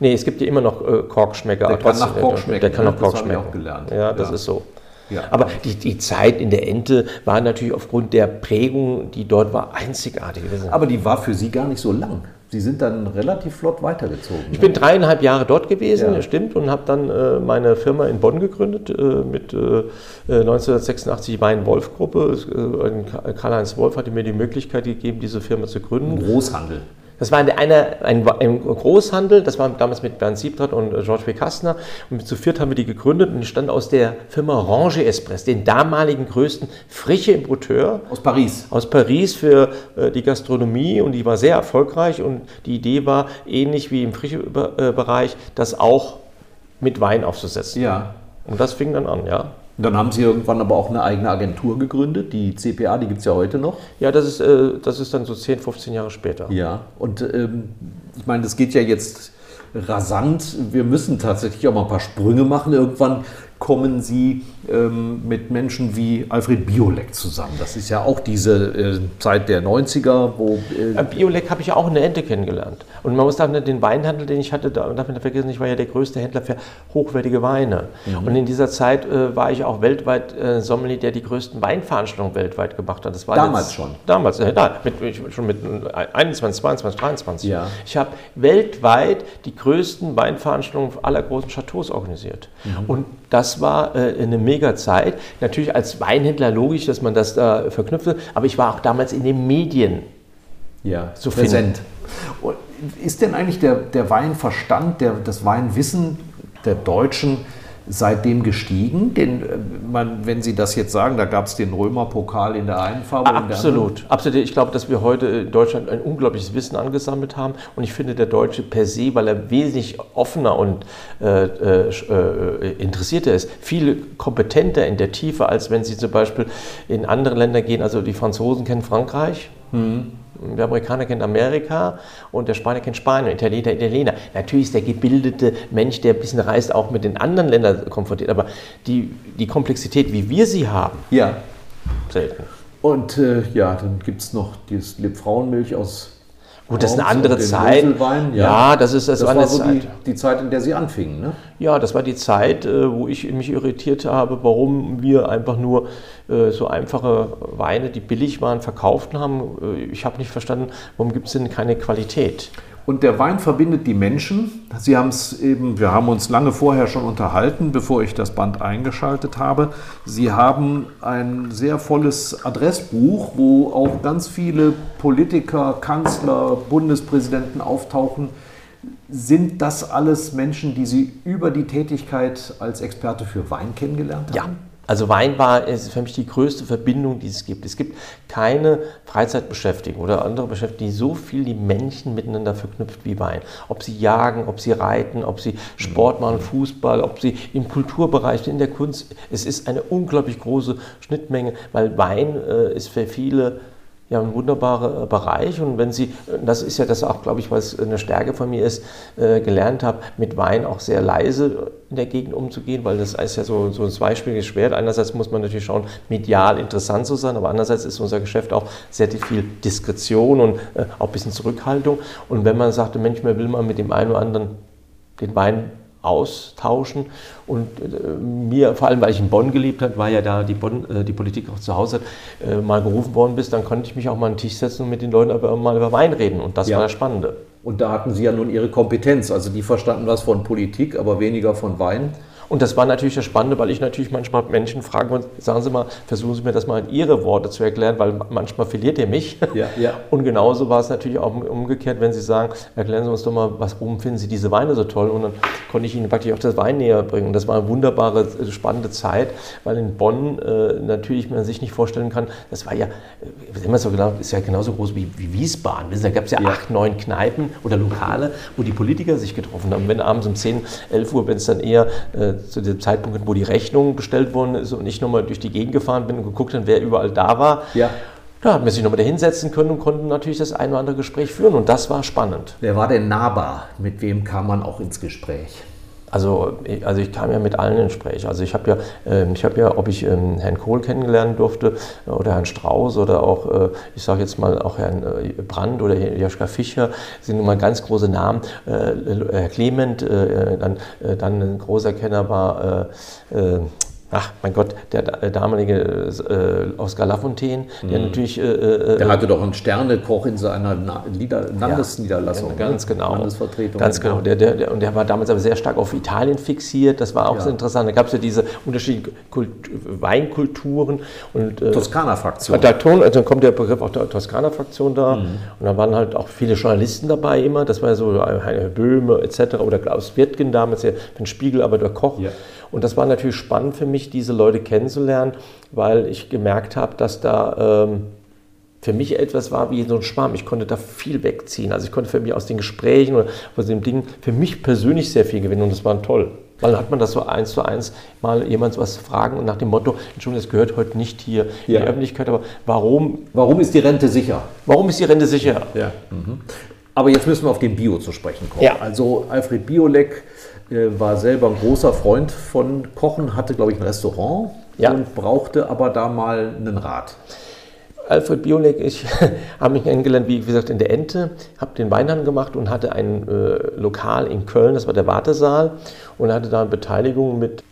Nee, es gibt ja immer noch äh, Korkschmecker.
Der kann nach Kork schmecken.
Der kann
ne?
nach Kork schmecken.
auch gelernt.
Ja, das ist so.
Ja.
Aber die, die Zeit in der Ente war natürlich aufgrund der Prägung, die dort war, einzigartig.
Aber die war für Sie gar nicht so lang. Sie sind dann relativ flott weitergezogen.
Ich bin dreieinhalb Jahre dort gewesen,
Ja.
stimmt, und habe dann äh, meine Firma in Bonn gegründet äh, mit äh, äh, 1986 die Wein-Wolf-Gruppe. Äh, Karl-Heinz Wolf hatte mir die Möglichkeit gegeben, diese Firma zu gründen.
Großhandel.
Das war eine, eine, ein, ein Großhandel, das war damals mit Bernd Siebtrat und äh, Georges W. Kastner. Und zu viert haben wir die gegründet und die stand aus der Firma Range Express, den damaligen größten frische Importeur
Aus Paris.
aus Paris für äh, die Gastronomie und die war sehr erfolgreich und die Idee war, ähnlich wie im Frische-Bereich, das auch mit Wein aufzusetzen.
Ja.
Und das fing dann an, ja.
Und dann haben Sie irgendwann aber auch eine eigene Agentur gegründet, die CPA, die gibt es ja heute noch.
Ja, das ist, äh, das ist dann so 10, 15 Jahre später.
Ja, und ähm, ich meine, das geht ja jetzt rasant. Wir müssen tatsächlich auch mal ein paar Sprünge machen. Irgendwann kommen Sie ähm, mit Menschen wie Alfred Biolek zusammen. Das ist ja auch diese äh, Zeit der 90er, wo...
Äh, Biolek habe ich ja auch in der Ente kennengelernt. Und man muss sagen, den Weinhandel, den ich hatte, da darf man nicht vergessen, ich war ja der größte Händler für hochwertige Weine. Und in dieser Zeit äh, war ich auch weltweit äh, Sommelier, der die größten Weinveranstaltungen weltweit gemacht hat. Das war
Damals
jetzt,
schon?
Damals, äh, da, mit, schon mit 21, 22, 23.
Ja.
Ich habe weltweit die größten Weinveranstaltungen aller großen Chateaus organisiert. Und das war äh, eine mega Zeit. Natürlich als Weinhändler logisch, dass man das da verknüpfte, aber ich war auch damals in den Medien.
ja,
zu
präsent. Ist denn eigentlich der, der Weinverstand, der, das Weinwissen der Deutschen seitdem gestiegen? Den, äh, man, wenn Sie das jetzt sagen, da gab es den Römerpokal in der einen Farbe.
Absolut, absolut. Ich glaube, dass wir heute in Deutschland ein unglaubliches Wissen angesammelt haben. Und ich finde, der Deutsche per se, weil er wesentlich offener und äh, äh, äh, interessierter ist, viel kompetenter in der Tiefe, als wenn Sie zum Beispiel in andere Länder gehen. Also die Franzosen kennen Frankreich. Der Amerikaner kennt Amerika und der Spanier kennt Spanien, Italiener, Italiener. Natürlich ist der gebildete Mensch, der ein bisschen reist, auch mit den anderen Ländern konfrontiert. Aber die, die Komplexität, wie wir sie haben,
Ja,
selten.
Und äh, ja, dann gibt es noch dieses Lebfrauenmilch aus.
Gut, das ist eine andere Zeit.
Moselwein,
Ja, das ist- das
das
war
war
eine
so die,
Zeit.
die Zeit, in der Sie anfingen, ne?
Ja, das war die Zeit, äh, wo ich mich irritiert habe, warum wir einfach nur äh, so einfache Weine, die billig waren, verkauft haben. Äh, Ich habe nicht verstanden, warum gibt es denn keine Qualität?
Und der Wein verbindet die Menschen. Sie haben es eben, wir haben uns lange vorher schon unterhalten, bevor ich das Band eingeschaltet habe. Sie haben ein sehr volles Adressbuch, wo auch ganz viele Politiker, Kanzler, Bundespräsidenten auftauchen. Sind das alles Menschen, die Sie über die Tätigkeit als Experte für Wein kennengelernt haben?
Ja. Also Wein war ist für mich die größte Verbindung, die es gibt. Es gibt keine Freizeitbeschäftigung oder andere Beschäftigungen, die so viel die Menschen miteinander verknüpft wie Wein. Ob sie jagen, ob sie reiten, ob sie Sport machen, Fußball, ob sie im Kulturbereich in der Kunst. Es ist eine unglaublich große Schnittmenge, weil Wein äh, ist für viele ja, ein wunderbarer äh, Bereich. Und wenn Sie, äh, das ist ja das auch, glaube ich, was eine Stärke von mir ist, äh, gelernt habe, mit Wein auch sehr leise in der Gegend umzugehen, weil das ist ja so, so ein zweischwingiges Schwert. Einerseits muss man natürlich schauen, medial interessant zu sein, aber andererseits ist unser Geschäft auch sehr viel Diskretion und äh, auch ein bisschen Zurückhaltung. Und wenn man sagte, Mensch, man will mal mit dem einen oder anderen den Wein austauschen. Und äh, mir, vor allem weil ich in Bonn gelebt habe, war ja da die, Bonn, äh, die Politik auch zu Hause, äh, mal gerufen worden bist, dann konnte ich mich auch mal an den Tisch setzen und mit den Leuten aber mal über Wein reden. Und das
Ja.
war das Spannende.
Und da hatten Sie ja nun Ihre Kompetenz. Also die verstanden was von Politik, aber weniger von Wein.
Und das war natürlich das Spannende, weil ich natürlich manchmal Menschen frage und sagen Sie mal, versuchen Sie mir das mal in Ihre Worte zu erklären, weil manchmal verliert ihr mich.
Ja, ja.
Und genauso war es natürlich auch umgekehrt, wenn Sie sagen, erklären Sie uns doch mal, warum finden Sie diese Weine so toll? Und dann konnte ich Ihnen praktisch auch das Wein näher bringen. Und das war eine wunderbare, äh, spannende Zeit, weil in Bonn äh, natürlich man sich nicht vorstellen kann, das war ja, äh, immer so genau, ist ja genauso groß wie, wie Wiesbaden. Da gab es ja, ja acht, neun Kneipen oder Lokale, wo die Politiker sich getroffen haben. Wenn abends um 10, 11 Uhr, wenn es dann eher äh, zu dem Zeitpunkt, wo die Rechnung bestellt worden ist und ich nochmal durch die Gegend gefahren bin und geguckt habe, wer überall da war.
Ja.
Da hat man sich nochmal da hinsetzen können und konnten natürlich das ein oder andere Gespräch führen und das war spannend.
Wer war denn nahbar? Mit wem kam man auch ins Gespräch?
Also, also ich kam ja mit allen ins Gespräch. Also ich habe ja, äh, ich habe ja, ob ich ähm, Herrn Kohl kennenlernen durfte oder Herrn Strauß oder auch, äh, ich sage jetzt mal auch Herrn äh, Brandt oder Joschka Fischer, sind nun mal ganz große Namen. Äh, Herr Clement, dann, dann ein großer Kenner war ach mein Gott, der damalige äh, Oscar Lafontaine, der mhm. natürlich. Äh,
äh, der hatte doch einen Sternekoch in seiner Na Nieder Landesniederlassung.
Ja, ganz
ne?
genau.
Landesvertretung.
Ganz genau. Der, der, der, und der war damals aber sehr stark auf Italien fixiert. Das war auch ja. so interessant. Da gab es ja diese unterschiedlichen Kult Weinkulturen. und
äh, Toskana-Fraktion.
Also dann kommt der Begriff auch der Toskana-Fraktion da. Mhm. Und da waren halt auch viele Journalisten dabei immer. Das war ja so Heine Böhme etc. Oder Klaus Wirtgen damals, ja, für den Spiegel, aber der Koch. Ja. Und das war natürlich spannend für mich, diese Leute kennenzulernen, weil ich gemerkt habe, dass da ähm, für mich etwas war wie so ein Schwarm. Ich konnte da viel wegziehen. Also ich konnte für mich aus den Gesprächen oder aus dem Ding für mich persönlich sehr viel gewinnen und das war toll. Weil dann hat man das so eins zu eins mal jemand was fragen und nach dem Motto, Entschuldigung, das gehört heute nicht hier in ja. die Öffentlichkeit, aber warum?
Warum ist die Rente sicher?
Warum ist die Rente sicher?
Ja. Mhm. Aber jetzt müssen wir auf den Bio zu sprechen kommen.
Ja.
Also Alfred Biolek war selber ein großer Freund von Kochen, hatte, glaube ich, ein Restaurant
ja.
und brauchte aber da mal einen Rat.
Alfred Biolek, ich habe mich kennengelernt, wie gesagt, in der Ente, habe den Weinhandel gemacht und hatte ein äh, Lokal in Köln, das war der Wartesaal, und hatte da eine Beteiligung mit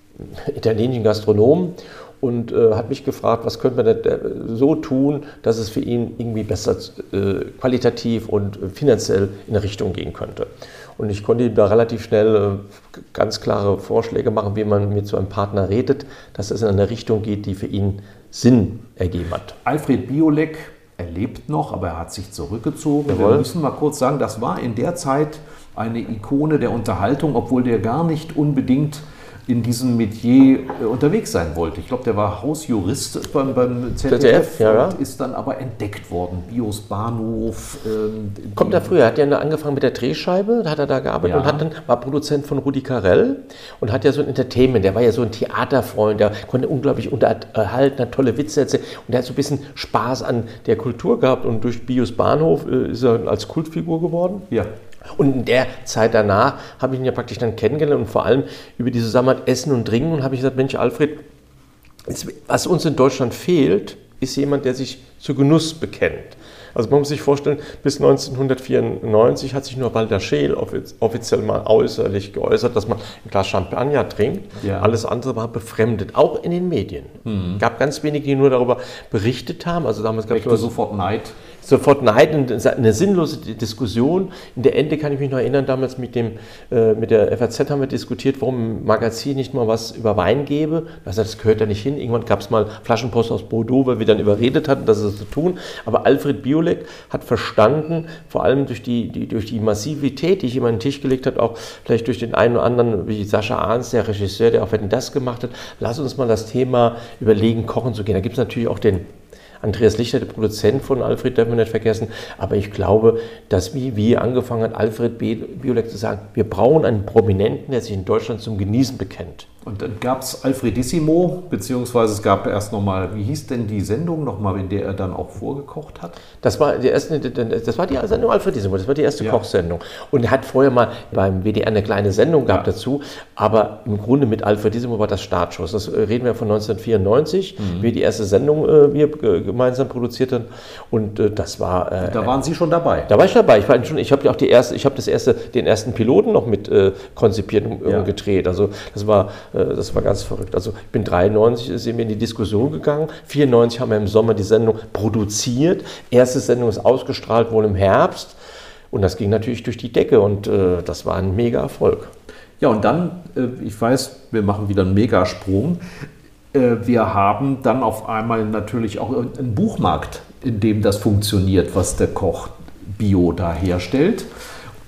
italienischen Gastronomen und äh, hat mich gefragt, was könnte man denn so tun, dass es für ihn irgendwie besser äh, qualitativ und finanziell in eine Richtung gehen könnte. Und ich konnte ihm da relativ schnell äh, ganz klare Vorschläge machen, wie man mit so einem Partner redet, dass es in eine Richtung geht, die für ihn Sinn ergeben hat.
Alfred Biolek, er lebt noch, aber er hat sich zurückgezogen.
Jawohl.
Wir müssen mal kurz sagen, das war in der Zeit eine Ikone der Unterhaltung, obwohl der gar nicht unbedingt in diesem Metier äh, unterwegs sein wollte. Ich glaube, der war Hausjurist beim, beim ZDF, ZDF
ja,
und ist dann aber entdeckt worden. Bios Bahnhof. Ähm,
Kommt er früher, hat ja angefangen mit der Drehscheibe, da hat er da gearbeitet ja. und hat dann, war Produzent von Rudi Carell und hat ja so ein Entertainment, der war ja so ein Theaterfreund, der konnte unglaublich unterhalten, hat tolle Witze erzählt und der hat so ein bisschen Spaß an der Kultur gehabt und durch Bios Bahnhof äh, ist er als Kultfigur geworden.
Ja.
Und in der Zeit danach habe ich ihn ja praktisch dann kennengelernt und vor allem über die Zusammenarbeit Essen und Trinken und habe ich gesagt, Mensch Alfred, was uns in Deutschland fehlt, ist jemand, der sich zu Genuss bekennt. Also man muss sich vorstellen, bis 1994 hat sich nur Walter Scheel offiziell mal äußerlich geäußert, dass man ein Glas Champagner trinkt.
Ja.
Alles andere war befremdet, auch in den Medien. Es mhm. gab ganz wenige, die nur darüber berichtet haben. Also damals gab
es sofort Neid
sofort Neid und eine sinnlose Diskussion. In der Ende kann ich mich noch erinnern, damals mit, dem, äh, mit der FAZ haben wir diskutiert, warum im Magazin nicht mal was über Wein gebe. Also das gehört da nicht hin. Irgendwann gab es mal Flaschenpost aus Bordeaux, weil wir dann überredet hatten, das ist zu tun. Aber Alfred Biolek hat verstanden, vor allem durch die, die, durch die Massivität, die ich ihm an den Tisch gelegt habe, auch vielleicht durch den einen oder anderen, wie Sascha Arns, der Regisseur, der auch wenn das gemacht hat, lass uns mal das Thema überlegen, kochen zu gehen. Da gibt es natürlich auch den Andreas Lichter, der Produzent von Alfred, darf man nicht vergessen. Aber ich glaube, dass wie, wie angefangen hat, Alfred Biolek zu sagen, wir brauchen einen Prominenten, der sich in Deutschland zum Genießen bekennt.
Und dann gab es Alfredissimo, beziehungsweise es gab erst nochmal, wie hieß denn die Sendung nochmal, in der er dann auch vorgekocht hat?
Das war die erste, das war die Sendung Alfredissimo, das war die erste ja. Kochsendung. Und er hat vorher mal beim WDR eine kleine Sendung gehabt ja. dazu, aber im Grunde mit Alfredissimo war das Startschuss. Das äh, reden wir von 1994, mhm. wie die erste Sendung äh, wir gemeinsam produziert haben. Und äh, das war.
Äh, da waren Sie schon dabei?
Da war ich dabei. Ich, war schon, ich habe ja auch die erste, ich habe das erste, den ersten Piloten noch mit äh, konzipiert und ja. gedreht. Also das war äh, das war ganz verrückt. Also ich bin 93, sind wir in die Diskussion gegangen. 94 haben wir im Sommer die Sendung produziert. Erste Sendung ist ausgestrahlt wohl im Herbst. Und das ging natürlich durch die Decke und äh, das war ein mega Erfolg.
Ja, und dann, äh, ich weiß, wir machen wieder einen Megasprung. Äh, wir haben dann auf einmal natürlich auch einen Buchmarkt, in dem das funktioniert, was der Koch Bio da herstellt.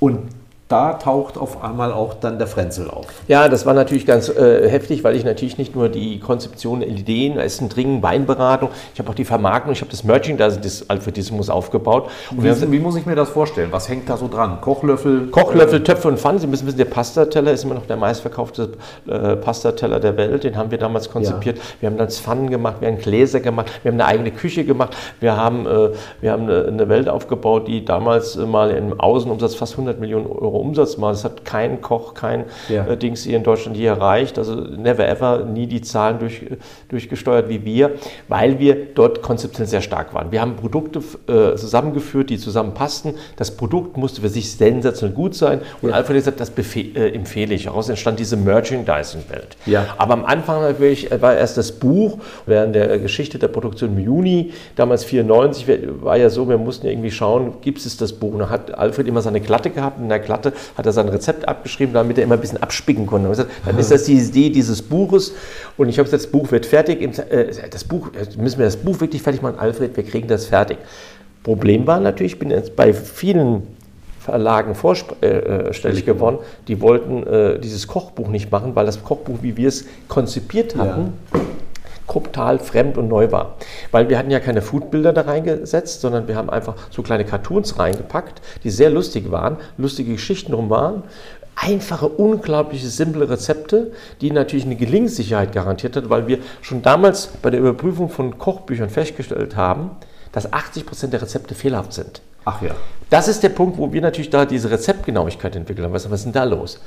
Und da taucht auf einmal auch dann der Frenzel auf.
Ja, das war natürlich ganz äh, heftig, weil ich natürlich nicht nur die Konzeption, Ideen, Essen, Trinken, Weinberatung, ich habe auch die Vermarktung, ich habe das Merchandising des Alfredismus aufgebaut.
Und wie, wie, muss ich mir das vorstellen? Was hängt da so dran? Kochlöffel?
Kochlöffel, äh, Töpfe und Pfannen. Sie müssen wissen, der Pastateller ist immer noch der meistverkaufte äh, Pastateller der Welt. Den haben wir damals konzipiert. Ja. Wir haben dann Pfannen gemacht, wir haben Gläser gemacht, wir haben eine eigene Küche gemacht. Wir haben, äh, wir haben eine, eine, Welt aufgebaut, die damals mal im Außenumsatz fast 100 Millionen Euro Umsatz mal. Das hat kein Koch, kein ja. äh, Dings hier in Deutschland je erreicht. Also never ever, nie die Zahlen durch, durchgesteuert wie wir, weil wir dort konzeptionell sehr stark waren. Wir haben Produkte äh, zusammengeführt, die zusammenpassten. Das Produkt musste für sich sensationell gut sein. Und ja. Alfred hat gesagt, das äh, empfehle ich. Daraus entstand diese Merchandising-Welt. Ja. Aber am Anfang natürlich war erst das Buch. Während der Geschichte der Produktion im Juni, damals 94, war ja so, wir mussten ja irgendwie schauen, gibt es das Buch? Und da hat Alfred immer seine Glatte gehabt. Und in der Glatte hat er sein Rezept abgeschrieben, damit er immer ein bisschen abspicken konnte. Gesagt, dann ist das die Idee dieses Buches. Und ich habe gesagt, das Buch wird fertig. Äh, das Buch, müssen wir das Buch wirklich fertig machen, Alfred, wir kriegen das fertig. Problem war natürlich, ich bin jetzt bei vielen Verlagen vorstellig geworden, die wollten äh, dieses Kochbuch nicht machen, weil das Kochbuch, wie wir es konzipiert hatten, ja total fremd und neu war. Weil wir hatten ja keine Foodbilder da reingesetzt, sondern wir haben einfach so kleine Cartoons reingepackt, die sehr lustig waren, lustige Geschichten drum waren, einfache, unglaubliche, simple Rezepte, die natürlich eine Gelingsicherheit garantiert hat, weil wir schon damals bei der Überprüfung von Kochbüchern festgestellt haben, dass 80 Prozent der Rezepte fehlerhaft sind.
Ach ja.
Das ist der Punkt, wo wir natürlich da diese Rezeptgenauigkeit entwickelt haben. Was, was ist denn da los?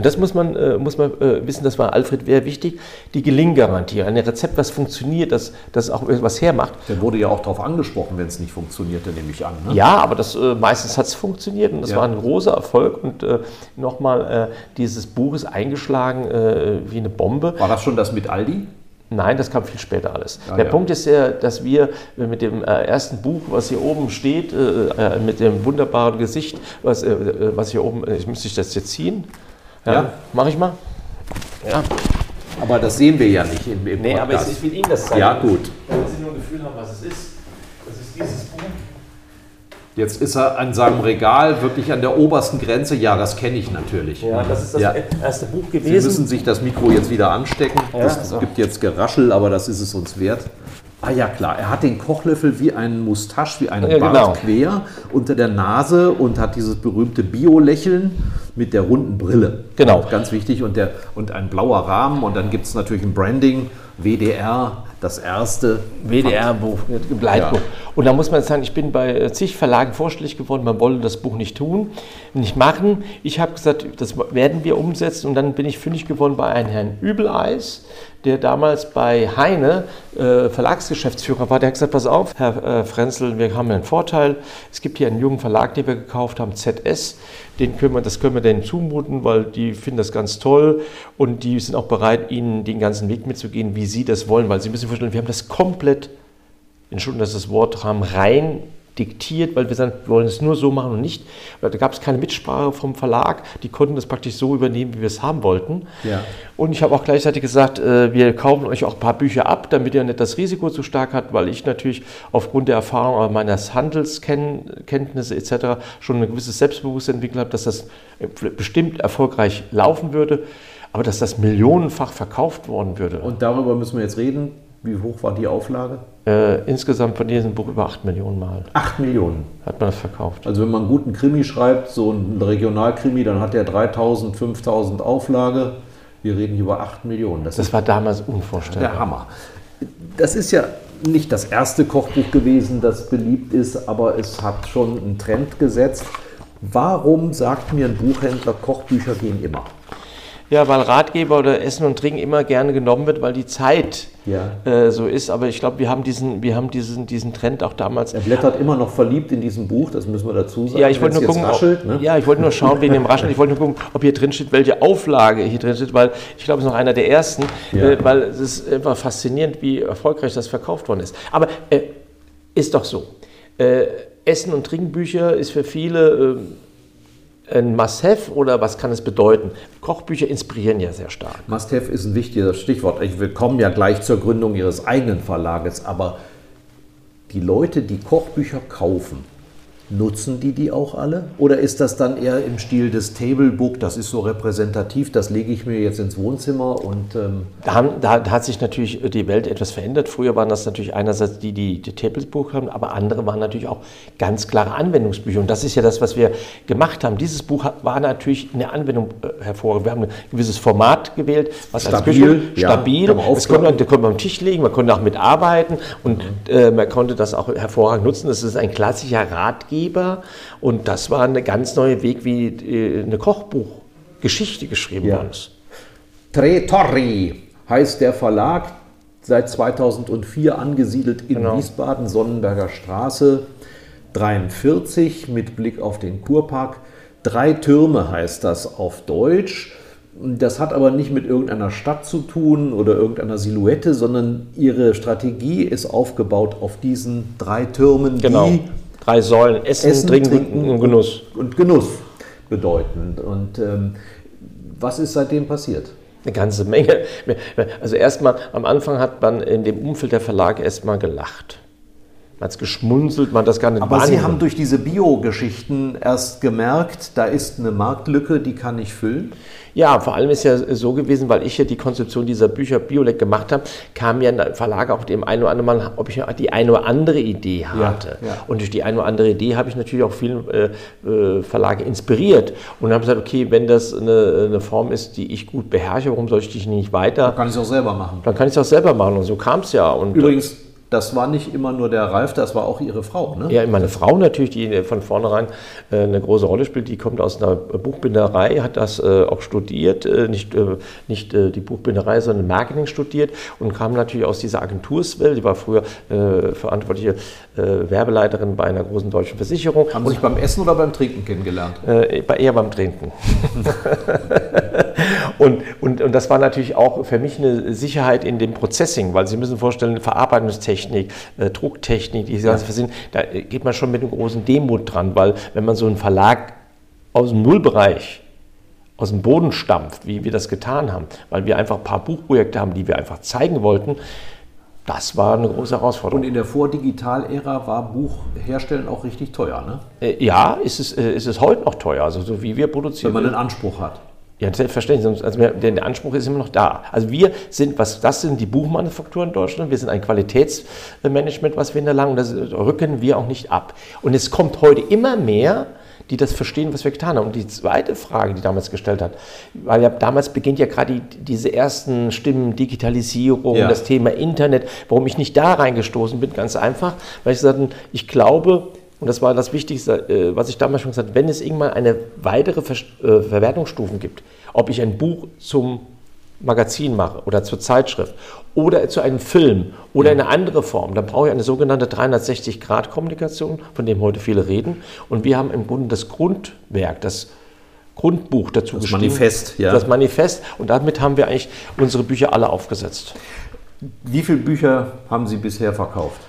Und das muss man, äh, muss man äh, wissen, das war Alfred Wehr wichtig, die Gelinggarantie. Ein Rezept, was funktioniert, das, das auch was hermacht.
Der wurde ja auch darauf angesprochen, wenn es nicht funktionierte, nehme ich an.
Ne? Ja, aber das, äh, meistens hat es funktioniert und das ja. war ein großer Erfolg. Und äh, nochmal, äh, dieses Buch ist eingeschlagen äh, wie eine Bombe.
War das schon das mit Aldi?
Nein, das kam viel später alles. Ah, der ja. Punkt ist ja, dass wir mit dem ersten Buch, was hier oben steht, mit dem wunderbaren Gesicht, was, was hier oben, ich müsste das jetzt ziehen. Ja, ja. mach ich mal.
Ja. Aber das sehen wir ja nicht im,
im Nee, Podcast. aber ich will Ihnen das zeigen.
Ja, gut.
Damit Sie nur ein Gefühl haben, was es ist. Das ist dieses Buch.
Jetzt ist er an seinem Regal wirklich an der obersten Grenze. Ja, das kenne ich natürlich.
Ja, das ist das ja. erste Buch gewesen.
Sie müssen sich das Mikro jetzt wieder anstecken. Ja, es so. gibt jetzt Geraschel, aber das ist es uns wert. Ah ja, klar. Er hat den Kochlöffel wie einen Mustache, wie einen ja, Bart genau. quer unter der Nase und hat dieses berühmte Bio-Lächeln mit der runden Brille.
Genau.
Ganz wichtig. Und, der, und ein blauer Rahmen. Und dann gibt es natürlich ein Branding, WDR, das erste
WDR-Buch, Begleitbuch. Ja. Und da muss man sagen, ich bin bei zig Verlagen vorstellig geworden, man wolle das Buch nicht tun, nicht machen. Ich habe gesagt, das werden wir umsetzen und dann bin ich fündig geworden bei einem Herrn Übeleis, der damals bei Heine äh, Verlagsgeschäftsführer war. Der hat gesagt, pass auf, Herr äh, Frenzel, wir haben einen Vorteil. Es gibt hier einen jungen Verlag, den wir gekauft haben, ZS. Den können wir, das können wir denen zumuten, weil die finden das ganz toll und die sind auch bereit, Ihnen den ganzen Weg mitzugehen, wie Sie das wollen. Weil Sie müssen sich vorstellen, wir haben das komplett, Entschuldigung, dass das Wort haben, rein diktiert, weil wir sagen, wir wollen es nur so machen und nicht. Da gab es keine Mitsprache vom Verlag, die konnten das praktisch so übernehmen, wie wir es haben wollten. Ja. Und ich habe auch gleichzeitig gesagt, äh, wir kaufen euch auch ein paar Bücher ab, damit ihr nicht das Risiko zu stark habt, weil ich natürlich aufgrund der Erfahrung meines Handelskenntnisse etc. schon ein gewisses Selbstbewusstsein entwickelt habe, dass das bestimmt erfolgreich laufen würde, aber dass das millionenfach verkauft worden würde.
Und darüber müssen wir jetzt reden. Wie hoch war die Auflage?
Äh, insgesamt von diesem Buch über 8 Millionen Mal.
8 Millionen?
Hat man das verkauft.
Also wenn man einen guten Krimi schreibt, so ein Regionalkrimi, dann hat der 3000, 5000 Auflage. Wir reden hier über 8 Millionen.
Das, das war damals unvorstellbar.
Der Hammer. Das ist ja nicht das erste Kochbuch gewesen, das beliebt ist, aber es hat schon einen Trend gesetzt. Warum sagt mir ein Buchhändler, Kochbücher gehen immer?
Ja, weil Ratgeber oder Essen und Trinken immer gerne genommen wird, weil die Zeit ja. äh, so ist. Aber ich glaube, wir haben, diesen, wir haben diesen, diesen Trend auch damals.
Er blättert immer noch verliebt in diesem Buch, das müssen wir dazu sagen.
Ja, ich wollte nur gucken, raschelt, ne? ja, ich wollte nur schauen wegen dem Rascheln. Ich wollte nur gucken, ob hier drin steht, welche Auflage hier drin steht, weil ich glaube, es ist noch einer der ersten, ja. äh, weil es ist einfach faszinierend, wie erfolgreich das verkauft worden ist. Aber äh, ist doch so. Äh, Essen und Trinkbücher ist für viele ähm, ein Must-Have oder was kann es bedeuten? Kochbücher inspirieren ja sehr stark.
Must-Have ist ein wichtiges Stichwort. Wir kommen ja gleich zur Gründung Ihres eigenen Verlages, aber die Leute, die Kochbücher kaufen, Nutzen die die auch alle? Oder ist das dann eher im Stil des Tablebook, das ist so repräsentativ, das lege ich mir jetzt ins Wohnzimmer und... Ähm
da, haben, da, hat sich natürlich die Welt etwas verändert. Früher waren das natürlich einerseits die, die, die Tablebook haben, aber andere waren natürlich auch ganz klare Anwendungsbücher. Und das ist ja das, was wir gemacht haben. Dieses Buch war natürlich eine Anwendung äh, hervorragend. Wir haben ein gewisses Format gewählt, was
stabil,
als Küche, stabil, ja, das konnte man, das konnte man am Tisch legen, man konnte auch mitarbeiten und mhm. äh, man konnte das auch hervorragend nutzen. Das ist ein klassischer Ratgeber Ratgeber. Und das war ein ganz neuer Weg, wie äh, eine Kochbuchgeschichte geschrieben ja. worden ist.
Tre Torri heißt der Verlag, seit 2004 angesiedelt in genau. Wiesbaden, Sonnenberger Straße 43 mit Blick auf den Kurpark. Drei Türme heißt das auf Deutsch. Das hat aber nicht mit irgendeiner Stadt zu tun oder irgendeiner Silhouette, sondern ihre Strategie ist aufgebaut auf diesen drei Türmen,
genau. die drei Säulen, Essen, Essen Trinken, Trinken, und Genuss.
Und Genuss bedeuten. Und ähm, was ist seitdem passiert?
Eine ganze Menge. Also erstmal, am Anfang hat man in dem Umfeld der Verlage erstmal gelacht. Man hat es geschmunzelt, man hat das gar nicht
Aber Sie haben durch diese Bio-Geschichten erst gemerkt, da ist eine Marktlücke, die kann ich füllen?
Ja, vor allem ist ja so gewesen, weil ich ja die Konzeption dieser Bücher Biolek gemacht habe, kam ja ein Verlag auch dem einen oder anderen Mal, ob ich die eine oder andere Idee hatte. Ja, ja. Und durch die eine oder andere Idee habe ich natürlich auch viele äh, äh, Verlage inspiriert und habe gesagt, okay, wenn das eine, eine, Form ist, die ich gut beherrsche, warum soll ich die nicht weiter? Dann
kann ich es auch selber machen.
Dann kann ich es auch selber machen und so kam es ja. Und
Übrigens, das war nicht immer nur der Ralf, das war auch Ihre Frau, ne?
Ja, meine Frau natürlich, die von vornherein äh, eine große Rolle spielt. Die kommt aus einer Buchbinderei, hat das äh, auch studiert, äh, nicht, nicht die Buchbinderei, sondern Marketing studiert und kam natürlich aus dieser Agenturswelt. Die war früher verantwortliche Werbeleiterin bei einer großen deutschen Versicherung.
Haben Sie sich beim Essen oder beim Trinken kennengelernt?
eher beim Trinken. und, und, und das war natürlich auch für mich eine Sicherheit in dem Processing, weil Sie müssen vorstellen, Verarbeitungstechnik, äh, Drucktechnik, diese ganzen ja. Versehen, da geht man schon mit einem großen Demut dran, weil wenn man so einen Verlag aus dem Nullbereich aus dem Boden stampft, wie wir das getan haben, weil wir einfach ein paar Buchprojekte haben, die wir einfach zeigen wollten, das war eine große Herausforderung.
Und in der Vordigital-Ära war Buchherstellen auch richtig teuer, ne?
Äh, ja, ist es, äh, ist es heute noch teuer, also so wie wir produzieren.
Wenn man einen Anspruch hat.
Ja, selbstverständlich. Also der, Anspruch ist immer noch da. Also wir sind, was das sind die Buchmanufakturen in Deutschland. Wir sind ein Qualitätsmanagement, was wir in der Langen, das rücken wir auch nicht ab. Und es kommt heute immer mehr, die das verstehen, was wir getan haben. Und die zweite Frage, die damals gestellt hat, weil ja damals beginnt ja gerade die, diese ersten Stimmen, Digitalisierung, ja. das Thema Internet, warum ich nicht da reingestoßen bin, ganz einfach, weil ich sagte, ich glaube, und das war das Wichtigste, äh, was ich damals schon gesagt habe, wenn es irgendwann eine weitere äh, Verwertungsstufen gibt, ob ich ein Buch zum Magazin mache oder zur Zeitschrift oder zu einem Film oder in eine andere Form, dann brauche ich eine sogenannte 360-Grad-Kommunikation, von dem heute viele reden. Und wir haben im Grunde das Grundwerk, das Grundbuch dazu
das geschrieben. Manifest,
ja. Das Manifest. Und damit haben wir eigentlich unsere Bücher alle aufgesetzt.
Wie viele Bücher haben Sie bisher verkauft?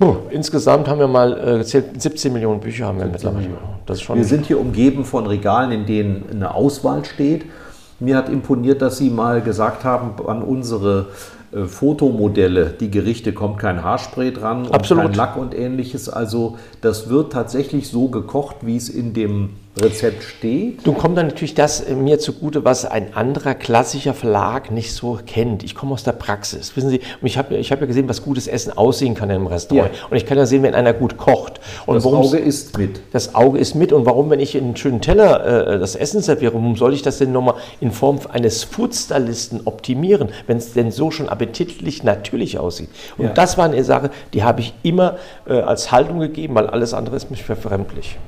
Puh, insgesamt haben wir mal äh, gezählt, 17 Millionen Bücher haben wir mittlerweile.
Das ist schon wir sind hier umgeben von Regalen, in denen eine Auswahl steht. Mir hat imponiert, dass Sie mal gesagt haben, an unsere äh, Fotomodelle, die Gerichte kommt kein Haarspray dran
Absolut.
und kein Lack und ähnliches. Also das wird tatsächlich so gekocht, wie es in dem Rezept steht.
Nun kommt dann natürlich das äh, mir zugute, was ein anderer klassischer Verlag nicht so kennt. Ich komme aus der Praxis. Wissen Sie, ich habe ich hab ja gesehen, was gutes Essen aussehen kann im Restaurant. Ja. Und ich kann ja sehen, wenn einer gut kocht. Und
das Auge ist mit.
Das Auge ist mit. Und warum, wenn ich einen schönen Teller äh, das Essen serviere, warum soll ich das denn nochmal in Form eines Foodstylisten optimieren, wenn es denn so schon appetitlich natürlich aussieht? Und ja. das war eine Sache, die habe ich immer äh, als Haltung gegeben, weil alles andere ist mich verfremdlich.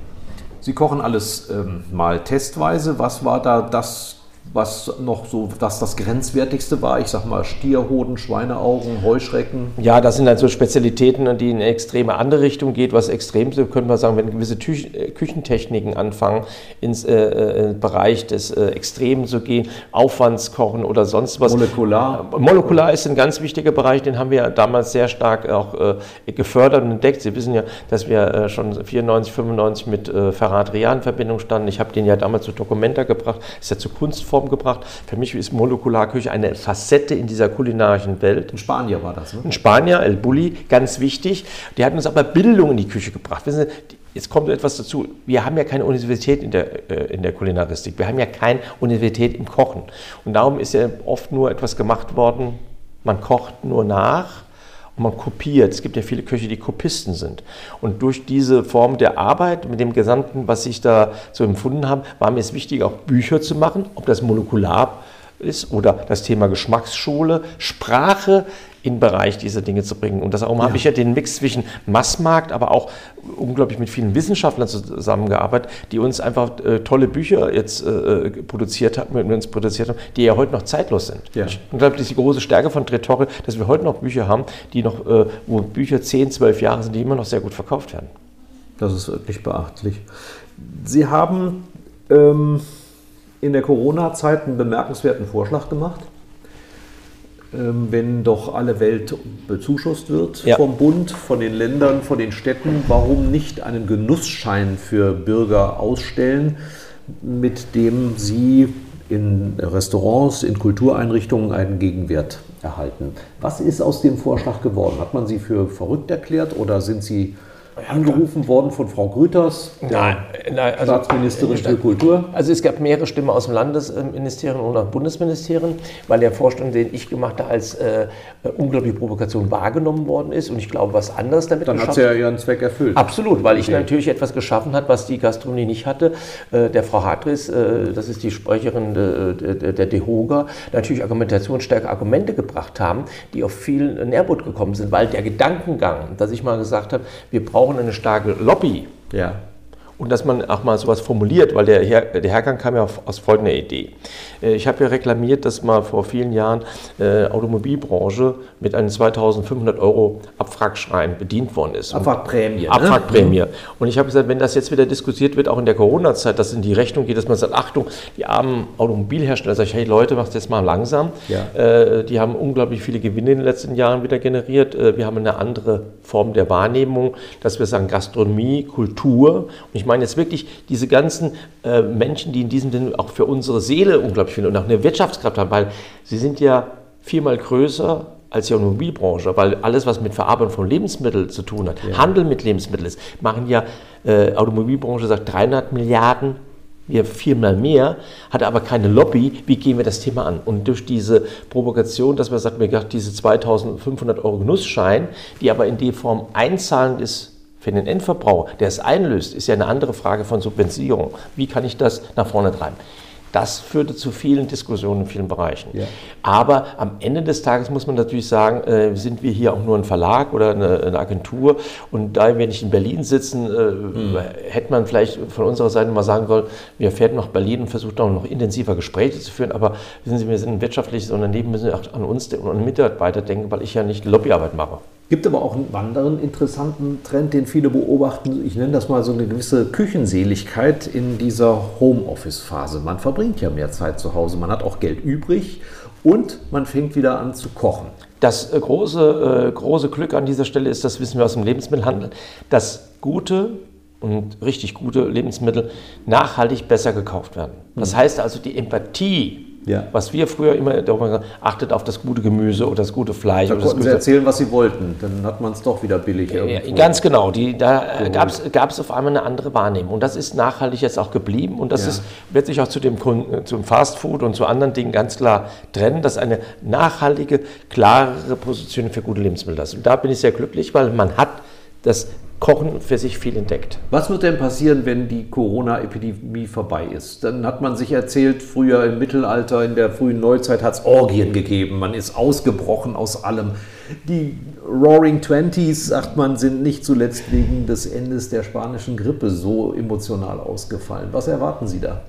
Sie kochen alles ähm, mal testweise. Was war da das, was noch so, was das grenzwertigste war? Ich sag mal Stierhoden, Schweineaugen, Heuschrecken.
Ja, das sind also Spezialitäten, die in eine extreme andere Richtung geht. Was extrem ist, könnte man sagen, wenn gewisse äh, Küchentechniken anfangen, ins äh, äh, Bereich des äh, Extremen zu gehen, Aufwandskochen oder sonst was.
Molekular.
Molekular ist ein ganz wichtiger Bereich, den haben wir damals sehr stark auch äh, gefördert und entdeckt. Sie wissen ja, dass wir äh, schon 94, 95 mit Ferrat Ria in Verbindung standen. Ich habe den ja damals zu Dokumenta gebracht, ist ja zu Kunstform gebracht. Für mich ist Molekularküche eine Facette in dieser kulinarischen Welt.
In Spanier war das, ne?
In Spanier, El Bulli, ganz wichtig. Der hat uns aber Bildung in die Küche gebracht. Wissen Sie, Jetzt kommt etwas dazu. Wir haben ja keine Universität in der, äh, in der Kulinaristik. Wir haben ja keine Universität im Kochen. Und darum ist ja oft nur etwas gemacht worden, man kocht nur nach und man kopiert. Es gibt ja viele Köche, die Kopisten sind. Und durch diese Form der Arbeit, mit dem Gesamten, was ich da so empfunden habe, war mir es wichtig, auch Bücher zu machen, ob das molekular ist oder das Thema Geschmacksschule, Sprache in den Bereich dieser Dinge zu bringen. Und darum ja. habe ich ja den Mix zwischen Massmarkt, aber auch unglaublich mit vielen Wissenschaftlern zusammengearbeitet, die uns einfach äh, tolle Bücher jetzt äh, produziert haben, mit uns produziert haben, die ja heute noch zeitlos sind. Ja. Ich glaube, das ist die große Stärke von Tretore, dass wir heute noch Bücher haben, die noch, äh, wo Bücher 10, 12 Jahre sind, die immer noch sehr gut verkauft werden.
Das ist wirklich beachtlich. Sie haben ähm, in der Corona-Zeit einen bemerkenswerten Vorschlag gemacht. Ähm, wenn doch alle Welt bezuschusst wird ja. vom Bund, von den Ländern, von den Städten, warum nicht einen Genussschein für Bürger ausstellen, mit dem sie in Restaurants, in Kultureinrichtungen einen Gegenwert erhalten? Was ist aus dem Vorschlag geworden? Hat man sie für verrückt erklärt oder sind sie angerufen worden von Frau Grüters,
der nein, nein, also,
Staatsministerin für Kultur?
Also es gab mehrere Stimmen aus dem Landesministerium und auch Bundesministerium, weil der Vorstand, den ich gemacht habe, als äh, unglaubliche Provokation wahrgenommen worden ist und ich glaube, was anderes damit
Dann hat sie ja ihren Zweck erfüllt.
Absolut, weil ich okay. natürlich etwas geschaffen habe, was die Gastronomie nicht hatte. Äh, der Frau Hartris, äh, das ist die Sprecherin de, de, der DEHOGA, natürlich argumentationsstärke Argumente gebracht haben, die auf viel Nährboot gekommen sind, weil der Gedankengang, dass ich mal gesagt habe, wir brauchen brauchen eine starke Lobby.
Ja.
Und dass man auch mal sowas formuliert, weil der, Her der Hergang kam ja aus folgender Idee. Äh, ich habe ja reklamiert, dass mal vor vielen Jahren äh, Automobilbranche mit einem 2500 Euro Abwrackschrein bedient worden ist.
Abwrackprämie.
Abwrackprämie. Ne? Und ich habe gesagt, wenn das jetzt wieder diskutiert wird, auch in der Corona-Zeit, dass in die Rechnung geht, dass man sagt, Achtung, die armen Automobilhersteller, sage ich, hey Leute, macht jetzt mal langsam. Ja. Äh, die haben unglaublich viele Gewinne in den letzten Jahren wieder generiert. Äh, wir haben eine andere Form der Wahrnehmung, dass wir sagen Gastronomie, Kultur. Und ich meine jetzt wirklich diese ganzen äh, Menschen, die in diesem Sinne auch für unsere Seele unglaublich viel und auch eine Wirtschaftskraft haben, weil sie sind ja viermal größer als die Automobilbranche, weil alles, was mit Verarbeitung von Lebensmitteln zu tun hat, ja. Handel mit Lebensmitteln ist, machen ja, äh, Automobilbranche sagt 300 Milliarden, wir viermal mehr, hat aber keine Lobby, wie gehen wir das Thema an? Und durch diese Provokation, dass man sagt, mir diese 2500 Euro Genussschein, die aber in die Form einzahlend ist für den Endverbraucher, der es einlöst, ist ja eine andere Frage von Subventionierung. Wie kann ich das nach vorne treiben? Das führte zu vielen Diskussionen in vielen Bereichen. Ja. Aber am Ende des Tages muss man natürlich sagen, äh, sind wir hier auch nur ein Verlag oder eine, eine Agentur. Und da wir nicht in Berlin sitzen, äh, hm. hätte man vielleicht von unserer Seite mal sagen sollen, wir fährt nach Berlin und versucht auch noch intensiver Gespräche zu führen. Aber wissen Sie, wir sind ein wirtschaftliches Unternehmen, müssen auch an uns und an Mitarbeiter denken, weil ich ja nicht Lobbyarbeit mache.
Gibt aber auch einen anderen interessanten Trend, den viele beobachten. Ich nenne das mal so eine gewisse Küchenseligkeit in dieser Homeoffice-Phase. Man verbringt ja mehr Zeit zu Hause, man hat auch Geld übrig und man fängt wieder an zu kochen.
Das äh, große, äh, große Glück an dieser Stelle ist, das wissen wir aus dem Lebensmittelhandel, dass gute und richtig gute Lebensmittel nachhaltig besser gekauft werden. Das hm. heißt also, die Empathie ja. Was wir früher immer darüber gesagt achtet auf das gute Gemüse oder das gute Fleisch.
Da konnten
Sie
erzählen, was Sie wollten, dann hat man es doch wieder billig.
Ja, ganz genau, die, da gab es auf einmal eine andere Wahrnehmung. Und das ist nachhaltig jetzt auch geblieben und das ja. ist, wird sich auch zu dem, zum Fastfood und zu anderen Dingen ganz klar trennen, dass eine nachhaltige, klarere Position für gute Lebensmittel ist. Und da bin ich sehr glücklich, weil man hat das Kochen für sich viel entdeckt.
Was wird denn passieren, wenn die Corona-Epidemie vorbei ist? Dann hat man sich erzählt, früher im Mittelalter, in der frühen Neuzeit hat es Orgien gegeben. Man ist ausgebrochen aus allem. Die Roaring Twenties, sagt man, sind nicht zuletzt wegen des Endes der spanischen Grippe so emotional ausgefallen. Was erwarten Sie da?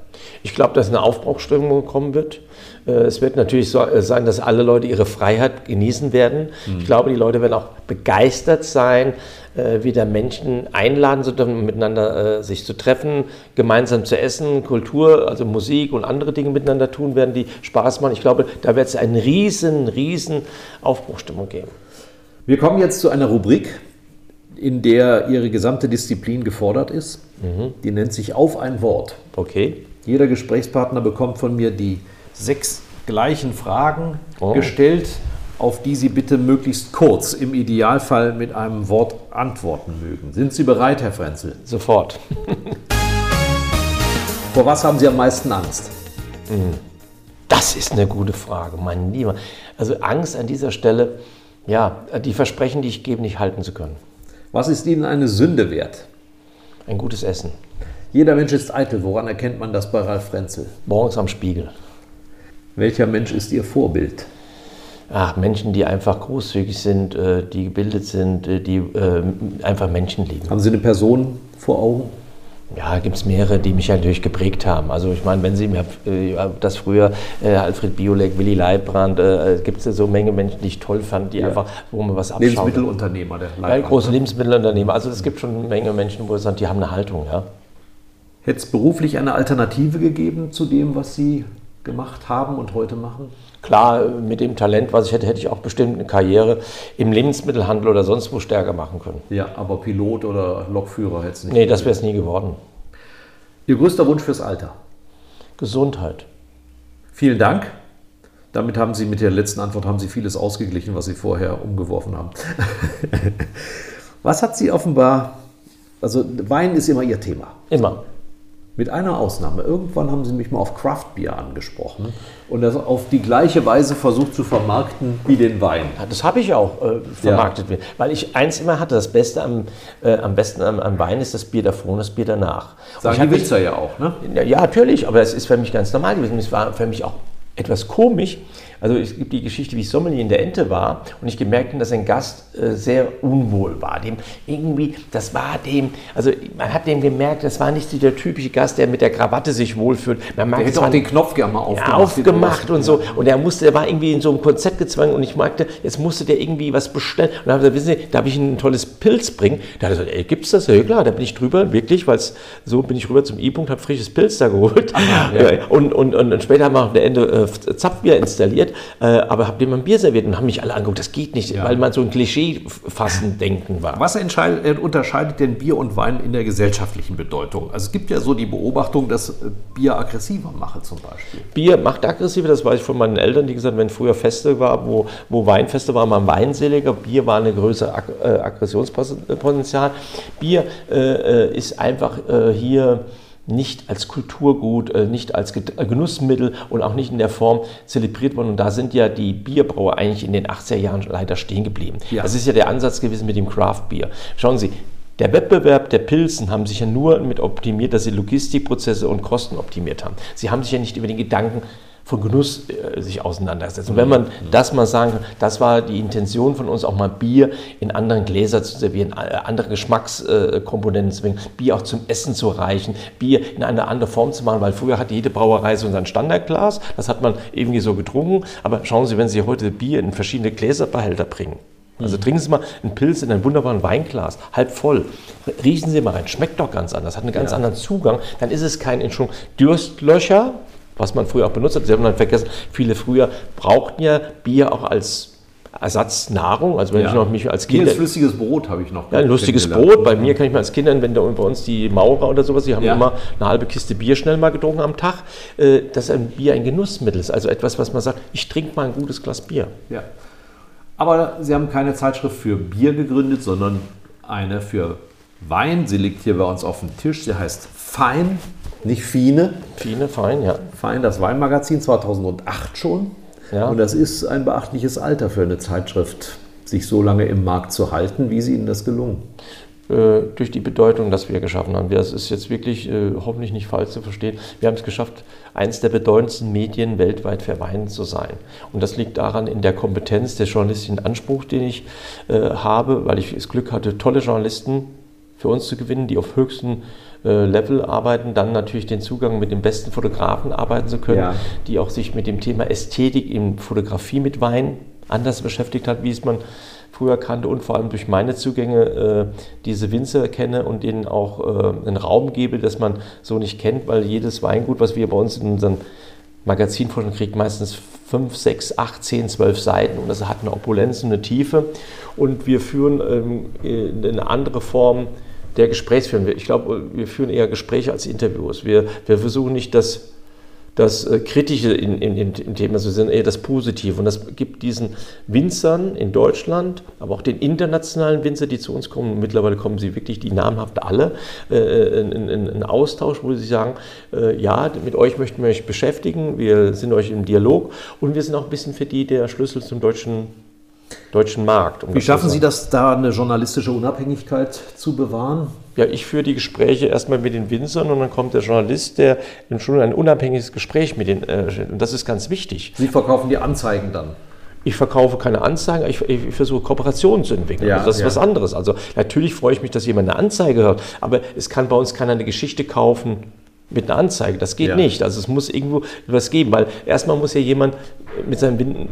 Ich glaube, dass eine Aufbruchstimmung kommen wird. Äh, es wird natürlich so äh, sein, dass alle Leute ihre Freiheit genießen werden. Mhm. Ich glaube, die Leute werden auch begeistert sein, äh, wieder Menschen einladen zu dürfen, miteinander sich zu treffen, gemeinsam zu essen, Kultur, also Musik und andere Dinge miteinander tun werden, die Spaß machen. Ich glaube, da wird es eine riesen, riesen Aufbruchstimmung geben.
Wir kommen jetzt zu einer Rubrik, in der Ihre gesamte Disziplin gefordert ist. Mhm. Die nennt sich Auf ein Wort.
Okay.
Jeder Gesprächspartner bekommt von mir die sechs gleichen Fragen oh. gestellt, auf die Sie bitte möglichst kurz, im Idealfall mit einem Wort antworten mögen. Sind Sie bereit, Herr Frenzel?
Sofort.
Vor was haben Sie am meisten Angst?
Hm. Das ist eine gute Frage, mein Lieber. Also Angst an dieser Stelle, ja, die Versprechen, die ich gebe, nicht halten zu können.
Was ist Ihnen eine Sünde wert?
Ein gutes Essen.
Jeder Mensch ist eitel. Woran erkennt man das bei Ralf Frenzel?
Morgens am Spiegel.
Welcher Mensch ist Ihr Vorbild?
Ach, Menschen, die einfach großzügig sind, äh, die gebildet sind, äh, die äh, einfach Menschen lieben.
Haben Sie eine Person vor Augen?
Ja, gibt es mehrere, die mich natürlich geprägt haben. Also ich meine, wenn Sie mir das früher äh, Alfred Biolek, Willy Leibbrand, äh, gibt es ja so eine Menge Menschen, die ich toll fand, die ja. einfach, wo man was abschaut.
Lebensmittelunternehmer, der
Leibbrand. Ja, große ne? Lebensmittelunternehmer. Also es gibt schon eine Menge Menschen, wo es sagt, die haben eine Haltung, ja.
Hätte es beruflich eine Alternative gegeben zu dem, was Sie gemacht haben und heute machen?
Klar, mit dem Talent, was ich hätte, hätte ich auch bestimmt eine Karriere im Lebensmittelhandel oder sonst wo stärker machen können.
Ja, aber Pilot oder Lokführer hätte es nicht.
Nee, das wäre es nie geworden.
Ihr größter Wunsch fürs Alter?
Gesundheit.
Vielen Dank. Damit haben Sie mit der letzten Antwort haben Sie vieles ausgeglichen, was Sie vorher umgeworfen haben. was hat Sie offenbar, also Wein ist immer Ihr Thema.
Immer.
Mit einer Ausnahme. Irgendwann haben sie mich mal auf Craftbier angesprochen und das auf die gleiche Weise versucht zu vermarkten wie den Wein.
Das habe ich auch äh, vermarktet, ja. weil ich eins immer hatte, das Beste am, äh, am besten am, am, Wein ist das Bier davor und das Bier danach.
Sagen die Witzer ja auch, ne?
Ja, natürlich, aber es ist für mich ganz normal gewesen. Es war für mich auch etwas komisch. Also es gibt die Geschichte, wie ich Sommelier in der Ente war und ich gemerkt habe, dass ein Gast äh, sehr unwohl war. Dem irgendwie, das war dem, also man hat dem gemerkt, das war nicht so der typische Gast, der mit der Krawatte sich wohlfühlt. Man
merkt, der hätte auch den Knopf gerne mal aufgemacht.
aufgemacht und so. Und er musste, der war irgendwie in so einem Konzept gezwungen und ich merkte, jetzt musste der irgendwie was bestellen. Und dann habe ich gesagt, wissen Sie, darf ich Ihnen ein tolles Pilz bringen? Da hat er gesagt, ey, gibt's das? Ja klar, da bin ich drüber, wirklich, weil so bin ich rüber zum I-Punkt, habe frisches Pilz da geholt. Aha, ja. und, und, und, und später haben wir auf der Ende äh, Zapfbier installiert, äh, aber habe dem ein Bier serviert und haben mich alle angeguckt, das geht nicht, ja. weil man so ein Klischee-Fassen denken war.
Was äh, unterscheidet denn Bier und Wein in der gesellschaftlichen Bedeutung? Also es gibt ja so die Beobachtung, dass äh, Bier aggressiver mache zum Beispiel.
Bier macht aggressiver, das weiß ich von meinen Eltern, die gesagt haben, wenn früher Feste war, wo, wo Weinfeste waren, war man weinseliger, Bier war eine größere Ag äh, Aggressionspotenzial. Bier äh, ist einfach äh, hier nicht als Kulturgut, äh, nicht als äh, Genussmittel und auch nicht in der Form zelebriert worden. Und da sind ja die Bierbrauer eigentlich in den 80er Jahren leider stehen geblieben. Ja. Das ist ja der Ansatz gewesen mit dem Craft Beer. Schauen Sie, der Wettbewerb der Pilzen haben sich ja nur mit optimiert, dass sie Logistikprozesse und Kosten optimiert haben. Sie haben sich ja nicht über den Gedanken von Genuss äh, sich auseinandersetzt. Und wenn man das mal sagen kann, das war die Intention von uns, auch mal Bier in anderen Gläser zu servieren, äh, andere Geschmackskomponenten zu bringen, Bier auch zum Essen zu reichen, Bier in eine andere Form zu machen, weil früher hatte jede Brauerei so sein Standardglas, das hat man irgendwie so getrunken, aber schauen Sie, wenn Sie heute Bier in verschiedene Gläserbehälter bringen, also trinken Sie mal einen Pilz in einem wunderbaren Weinglas, halb voll. Riechen Sie mal rein, schmeckt doch ganz anders, hat einen ganz ja. anderen Zugang. Dann ist es kein Entschuldigung, Dürstlöcher, was man früher auch benutzt hat. Sie haben dann vergessen, viele früher brauchten ja Bier auch als Ersatznahrung. Also wenn ja. ich noch mich als Kind.
flüssiges Brot habe ich noch.
Ja, ein lustiges Brot. Bei mir kann ich mir als Kind, wenn da bei uns die Maurer oder sowas, die haben ja. immer eine halbe Kiste Bier schnell mal getrunken am Tag, äh, dass ein Bier ein Genussmittel ist. Also etwas, was man sagt, ich trinke mal ein gutes Glas Bier.
Ja. Aber Sie haben keine Zeitschrift für Bier gegründet, sondern eine für Wein. Sie liegt hier bei uns auf dem Tisch. Sie heißt Fein nicht Fine.
Fine, fein, ja.
Fein, das Weinmagazin 2008 schon. Ja. Und das ist ein beachtliches Alter für eine Zeitschrift, sich so lange im Markt zu halten. Wie ist Ihnen das gelungen?
Äh, durch die Bedeutung, dass wir geschaffen haben. Das ist jetzt wirklich äh, hoffentlich nicht falsch zu verstehen. Wir haben es geschafft, eines der bedeutendsten Medien weltweit für Wein zu sein. Und das liegt daran in der Kompetenz der journalistischen Anspruch, den ich äh, habe, weil ich das Glück hatte, tolle Journalisten für uns zu gewinnen, die auf höchstem äh, Level arbeiten, dann natürlich den Zugang mit den besten Fotografen arbeiten zu können,
Ja.
die auch sich mit dem Thema Ästhetik in Fotografie mit Wein anders beschäftigt hat, wie es man früher kannte und vor allem durch meine Zugänge äh, diese Winzer kenne und denen auch äh, einen Raum gebe, das man so nicht kennt, weil jedes Weingut, was wir bei uns in unseren Magazinforschung kriegt, meistens 5, 6, 8, 10, 12 Seiten und das hat eine Opulenz und eine Tiefe und wir führen ähm, in eine andere Form der Gesprächsführung. Ich glaube, wir führen eher Gespräche als Interviews. Wir, wir versuchen nicht das das äh, Kritische in, in, in, im Thema, sondern eher das Positive. Und das gibt diesen Winzern in Deutschland, aber auch den internationalen Winzer, die zu uns kommen, mittlerweile kommen sie wirklich, die namhaft alle, äh, in, in, in Austausch, wo sie sagen, äh, ja, mit euch möchten wir euch beschäftigen, wir sind euch im Dialog und wir sind auch ein bisschen für die der Schlüssel zum deutschen, deutschen Markt. um
Wie schaffen Sie das, da eine journalistische Unabhängigkeit zu bewahren?
Ja, ich führe die Gespräche erstmal mit den Winzern und dann kommt der Journalist, der schon ein unabhängiges Gespräch mit den, äh, und das ist ganz wichtig.
Sie verkaufen die Anzeigen dann.
Ich verkaufe keine Anzeigen, ich, ich versuche Kooperationen zu entwickeln.
Ja,
also das ist
ja.
was anderes. Also natürlich freue ich mich, dass jemand eine Anzeige hört, aber es kann bei uns keiner eine Geschichte kaufen mit einer Anzeige. Das geht
Ja.
nicht. Also es muss irgendwo was geben, weil erstmal muss ja jemand mit seinen Winden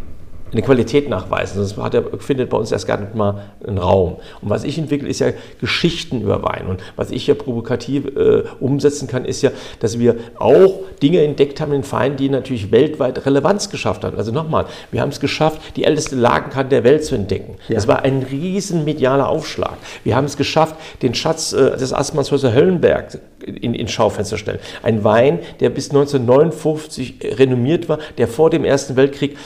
eine Qualität nachweisen. Das hat er, findet bei uns erst gar nicht mal einen Raum. Und was ich entwickle, ist ja Geschichten über Wein. Und was ich ja provokativ äh, umsetzen kann, ist ja, dass wir auch Dinge entdeckt haben in Wein, die natürlich weltweit Relevanz geschafft haben. Also nochmal, wir haben es geschafft, die älteste Lagenkarte der Welt zu entdecken. Das war ein riesen medialer Aufschlag. Wir haben es geschafft, den Schatz äh, des Assmannshäuser Höllenberg in, in Schaufenster zu stellen. Ein Wein, der bis 1959 renommiert war, der vor dem Ersten Weltkrieg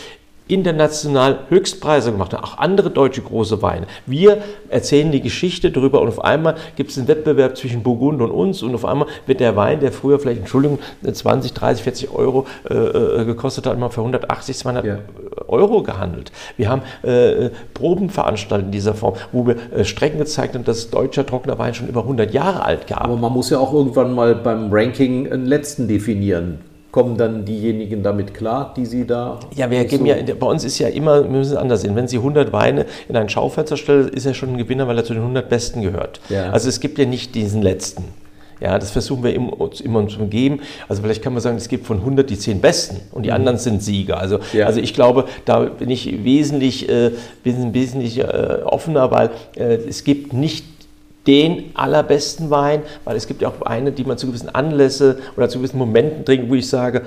international Höchstpreise gemacht hat, auch andere deutsche große Weine. Wir erzählen die Geschichte darüber und auf einmal gibt es einen Wettbewerb zwischen Burgund und uns und auf einmal wird der Wein, der früher vielleicht, Entschuldigung, 20, 30, 40 Euro äh, äh, gekostet hat, mal für 180, 200
Ja.
Euro gehandelt. Wir haben äh, Proben veranstaltet in dieser Form, wo wir äh, Strecken gezeigt haben, dass deutscher trockener Wein schon über 100 Jahre alt gab.
Aber man muss ja auch irgendwann mal beim Ranking einen letzten definieren. Kommen dann diejenigen damit klar, die Sie da.
Ja, wir geben
so-
ja, bei uns ist ja immer, wir müssen es anders sehen. Wenn Sie 100 Weine in ein Schaufenster stellen, ist er schon ein Gewinner, weil er zu den 100 Besten gehört.
Ja.
Also es gibt ja nicht diesen letzten. Ja, das versuchen wir immer, uns immer zu geben. Also vielleicht kann man sagen, es gibt von 100 die 10 Besten und die anderen sind Sieger. Also,
Mhm. Ja.
also ich glaube, da bin ich wesentlich, äh, wesentlich äh, offener, weil äh, es gibt nicht den allerbesten Wein, weil es gibt ja auch Weine, die man zu gewissen Anlässe oder zu gewissen Momenten trinkt, wo ich sage,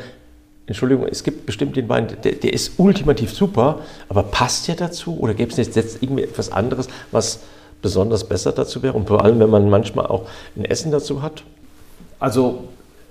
Entschuldigung, es gibt bestimmt den Wein, der, der ist ultimativ super, aber passt der dazu? Oder gäbe es jetzt irgendwie etwas anderes, was besonders besser dazu wäre? Und vor allem, wenn man manchmal auch ein Essen dazu hat.
Also,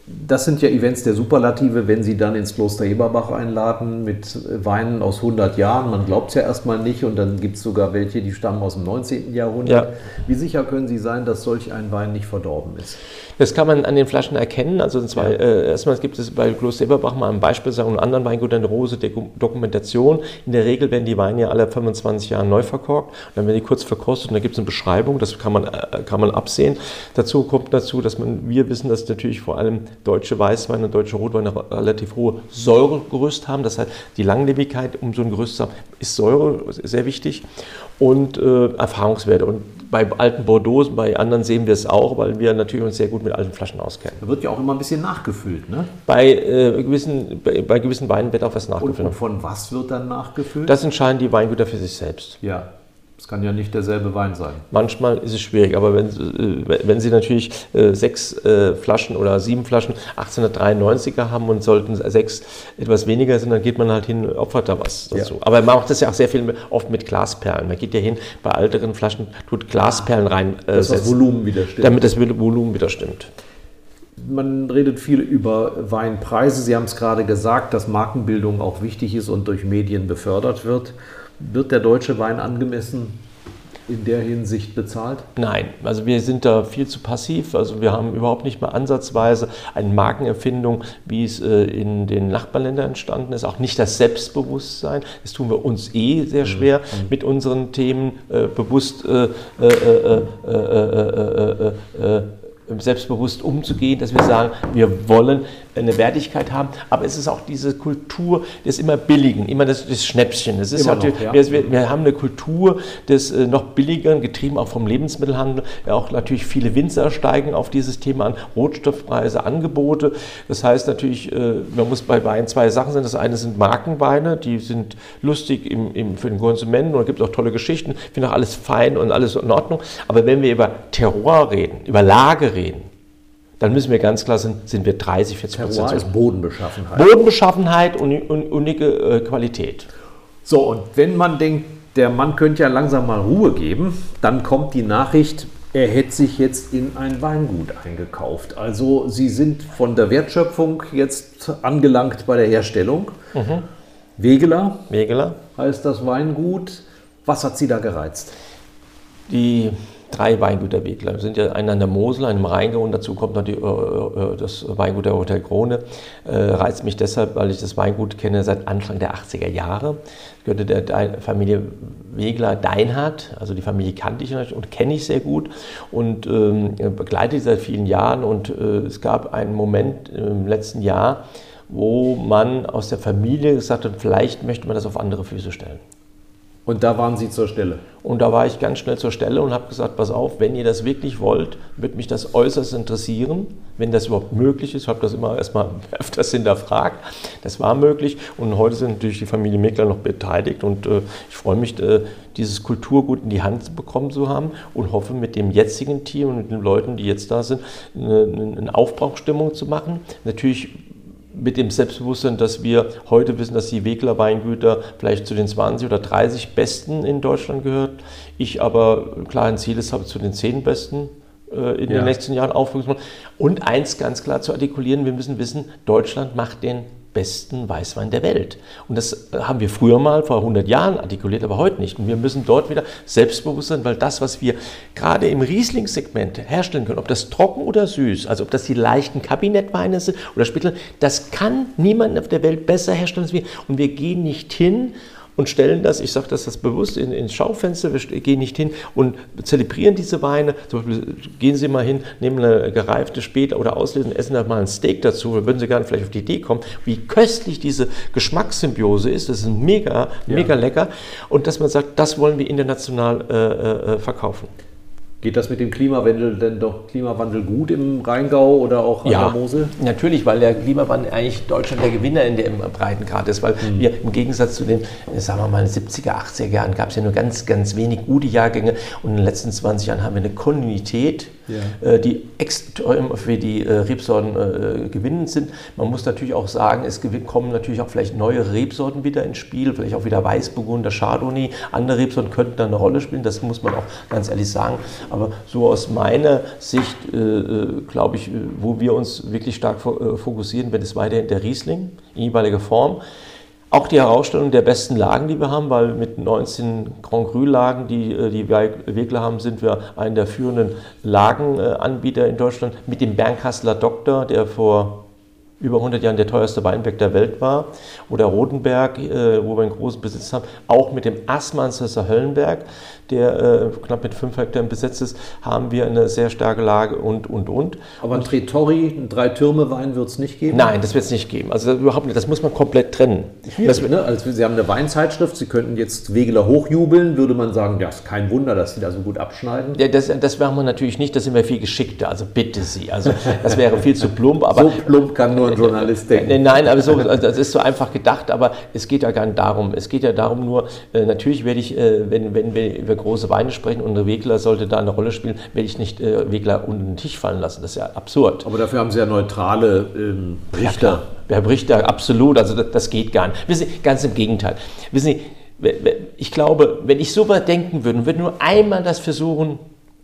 das sind ja Events der Superlative, wenn Sie dann ins Kloster Eberbach einladen mit Weinen aus 100 Jahren. Man glaubt es ja erstmal nicht und dann gibt es sogar welche, die stammen aus dem 19. Jahrhundert.
Ja.
Wie sicher können Sie sein, dass solch ein Wein nicht verdorben ist?
Das kann man an den Flaschen erkennen. Also und zwar, äh, erstmal gibt es bei Kloster Eberbach mal ein Beispiel sagen, und anderen Weingütern eine rose Doku- Dokumentation. In der Regel werden die Weine ja alle 25 Jahre neu verkorkt. Und dann werden die kurz verkostet und da gibt es eine Beschreibung, das kann man, äh, kann man absehen. Dazu kommt dazu, dass man, wir wissen, dass natürlich vor allem deutsche Weißweine und deutsche Rotweine relativ hohe Säuregerüst haben. Das heißt, die Langlebigkeit, um so ein Gerüst zu haben, ist Säure sehr wichtig und äh, Erfahrungswerte. Und bei alten Bordeaux, bei anderen sehen wir es auch, weil wir natürlich uns sehr gut mit alten Flaschen auskennen.
Da wird ja auch immer ein bisschen nachgefüllt, ne?
Bei, äh, gewissen, bei, bei gewissen Weinen wird auch was
Und,
nachgefüllt.
und von was wird dann nachgefüllt?
Das entscheiden die Weingüter für sich selbst.
ja, es kann ja nicht derselbe Wein sein.
Manchmal ist es schwierig, aber wenn, äh, wenn Sie natürlich äh, sechs äh, Flaschen oder sieben Flaschen 1893er haben und sollten sechs etwas weniger sind, dann geht man halt hin, opfert da was dazu.
Ja.
Aber man macht das ja auch sehr viel oft mit Glasperlen. Man geht ja hin, bei älteren Flaschen tut Glasperlen rein,
Dass das Volumen wieder stimmt.
damit das Volumen wieder stimmt.
Man redet viel über Weinpreise. Sie haben es gerade gesagt, dass Markenbildung auch wichtig ist und durch Medien befördert wird. Wird der deutsche Wein angemessen in der Hinsicht bezahlt?
Nein, also wir sind da viel zu passiv. Also wir haben überhaupt nicht mal ansatzweise eine Markenerfindung, wie es äh, in den Nachbarländern entstanden ist. Auch nicht das Selbstbewusstsein. Das tun wir uns eh sehr schwer mit unseren Themen äh, bewusst äh, äh, selbstbewusst umzugehen, dass wir sagen, wir wollen eine Wertigkeit haben, aber es ist auch diese Kultur des immer Billigen, immer das, das Schnäppchen. Es ist immer natürlich, noch, ja. wir, wir, haben eine Kultur des äh, noch Billigeren, getrieben auch vom Lebensmittelhandel. Ja, auch natürlich viele Winzer steigen auf dieses Thema an, Rotstoffpreise, Angebote. Das heißt natürlich, äh, man muss bei Wein zwei Sachen sehen. Das eine sind Markenweine, die sind lustig im, im, für den Konsumenten und es gibt auch tolle Geschichten. Ich finde auch alles fein und alles in Ordnung. Aber wenn wir über Terroir reden, über Lage reden, dann müssen wir ganz klar sind, sind wir 30, 40 Prozent.
Ist Bodenbeschaffenheit.
Bodenbeschaffenheit und, und unnige äh, Qualität.
So, und wenn man denkt, der Mann könnte ja langsam mal Ruhe geben, dann kommt die Nachricht, er hätte sich jetzt in ein Weingut eingekauft. Also Sie sind von der Wertschöpfung jetzt angelangt bei der Herstellung. Mhm. Wegeler,
Wegeler
heißt das Weingut. Was hat Sie da gereizt?
Die drei Weingüterwegler. Wir sind ja einer an der Mosel, einem Rheingau und dazu kommt noch die, äh, äh, das Weingut der Hotel Krone. Äh, reizt mich deshalb, weil ich das Weingut kenne seit Anfang der 80er Jahre. Ich gehörte der Familie Wegler Deinhardt, also die Familie kannte ich und kenne ich sehr gut und ähm, begleite sie seit vielen Jahren. Und äh, es gab einen Moment im letzten Jahr, wo man aus der Familie gesagt hat, vielleicht möchte man das auf andere Füße stellen.
Und da waren Sie zur Stelle?
Und da war ich ganz schnell zur Stelle und habe gesagt, pass auf, wenn ihr das wirklich wollt, wird mich das äußerst interessieren, wenn das überhaupt möglich ist. Ich habe das immer erstmal öfters hinterfragt. Das war möglich und heute sind natürlich die Familie Meckler noch beteiligt und äh, ich freue mich, äh, dieses Kulturgut in die Hand bekommen zu haben und hoffe mit dem jetzigen Team und mit den Leuten, die jetzt da sind, eine, eine Aufbruchstimmung zu machen. Natürlich mit dem Selbstbewusstsein, dass wir heute wissen, dass die Wegler Weingüter vielleicht zu den 20 oder 30 besten in Deutschland gehört. Ich aber klar ein Ziel ist, habe zu den 10 besten äh, in ja. den nächsten Jahren aufrüsten. Und eins ganz klar zu artikulieren, wir müssen wissen, Deutschland macht den besten Weißwein der Welt. Und das äh, haben wir früher mal vor 100 Jahren artikuliert, aber heute nicht. Und wir müssen dort wieder selbstbewusst sein, weil das, was wir gerade im Riesling-Segment herstellen können, ob das trocken oder süß, also ob das die leichten Kabinettweine sind oder Spittel, das kann niemand auf der Welt besser herstellen als wir. Und wir gehen nicht hin und stellen das, ich sage das, das bewusst in, ins Schaufenster, wir gehen nicht hin und zelebrieren diese Weine. Zum Beispiel gehen Sie mal hin, nehmen eine gereifte später oder auslesen, essen da mal ein Steak dazu, dann würden Sie gerne vielleicht auf die Idee kommen, wie köstlich diese Geschmackssymbiose ist. Das ist mega, ja. mega lecker. Und dass man sagt, das wollen wir international äh, äh, verkaufen.
Geht das mit dem Klimawandel denn doch Klimawandel gut im Rheingau oder auch an ja, der Mosel?
Natürlich, weil der Klimawandel eigentlich Deutschland der Gewinner in dem Breitengrad ist, weil mhm. wir im Gegensatz zu den, sagen wir mal, 70er, 80er Jahren gab es ja nur ganz, ganz wenig gute Jahrgänge und in den letzten 20 Jahren haben wir eine Kontinuität ja. Äh, die extrem für die äh, Rebsorten äh, gewinnend sind. Man muss natürlich auch sagen, es kommen natürlich auch vielleicht neue Rebsorten wieder ins Spiel, vielleicht auch wieder Weißburgunder, Chardonnay. Andere Rebsorten könnten da eine Rolle spielen, das muss man auch ganz ehrlich sagen. Aber so aus meiner Sicht, glaube ich, wo wir uns wirklich stark fokussieren, wenn es weiterhin der Riesling in jeweiliger Form. Auch die Herausstellung der besten Lagen, die wir haben, weil mit 19 Grand Cru-Lagen, die äh, die Wegler haben, sind wir einer der führenden Lagenanbieter in Deutschland. Mit dem Bernkastler Doktor, der vor über 100 Jahren der teuerste Weinberg der Welt war, oder Rodenberg, äh, wo wir einen großen Besitz haben, auch mit dem Assmannsesser Höllenberg, der äh, knapp mit 5 Hektar besetzt ist, haben wir eine sehr starke Lage und, und, und.
Aber ein Tretori, ein Drei-Türme-Wein wird es nicht geben?
Nein, das wird es nicht geben. Also überhaupt nicht, das muss man komplett trennen.
Das, ne? also Sie haben eine Weinzeitschrift, Sie könnten jetzt Wegeler hochjubeln, würde man sagen, ja, ist kein Wunder, dass Sie da so gut abschneiden.
Ja, das, das machen wir natürlich nicht, da sind wir viel geschickter, also bitte Sie. Also das wäre viel zu plump. Aber,
so plump kann nur ein Journalist denken.
Nein, aber so, also das ist so einfach gedacht, aber es geht ja gar nicht darum. Es geht ja darum nur, äh, natürlich werde ich, äh, wenn, wenn wir über große Weine sprechen und ein Wegler sollte da eine Rolle spielen, werde ich nicht äh, Wegler unter den Tisch fallen lassen. Das ist ja absurd.
Aber dafür haben Sie ja neutrale ähm, Richter.
Ja, Herr Richter, absolut. Also das, das geht gar nicht. Wissen Sie, ganz im Gegenteil. Wissen Sie, ich glaube, wenn ich so weit denken würde und würde nur einmal das versuchen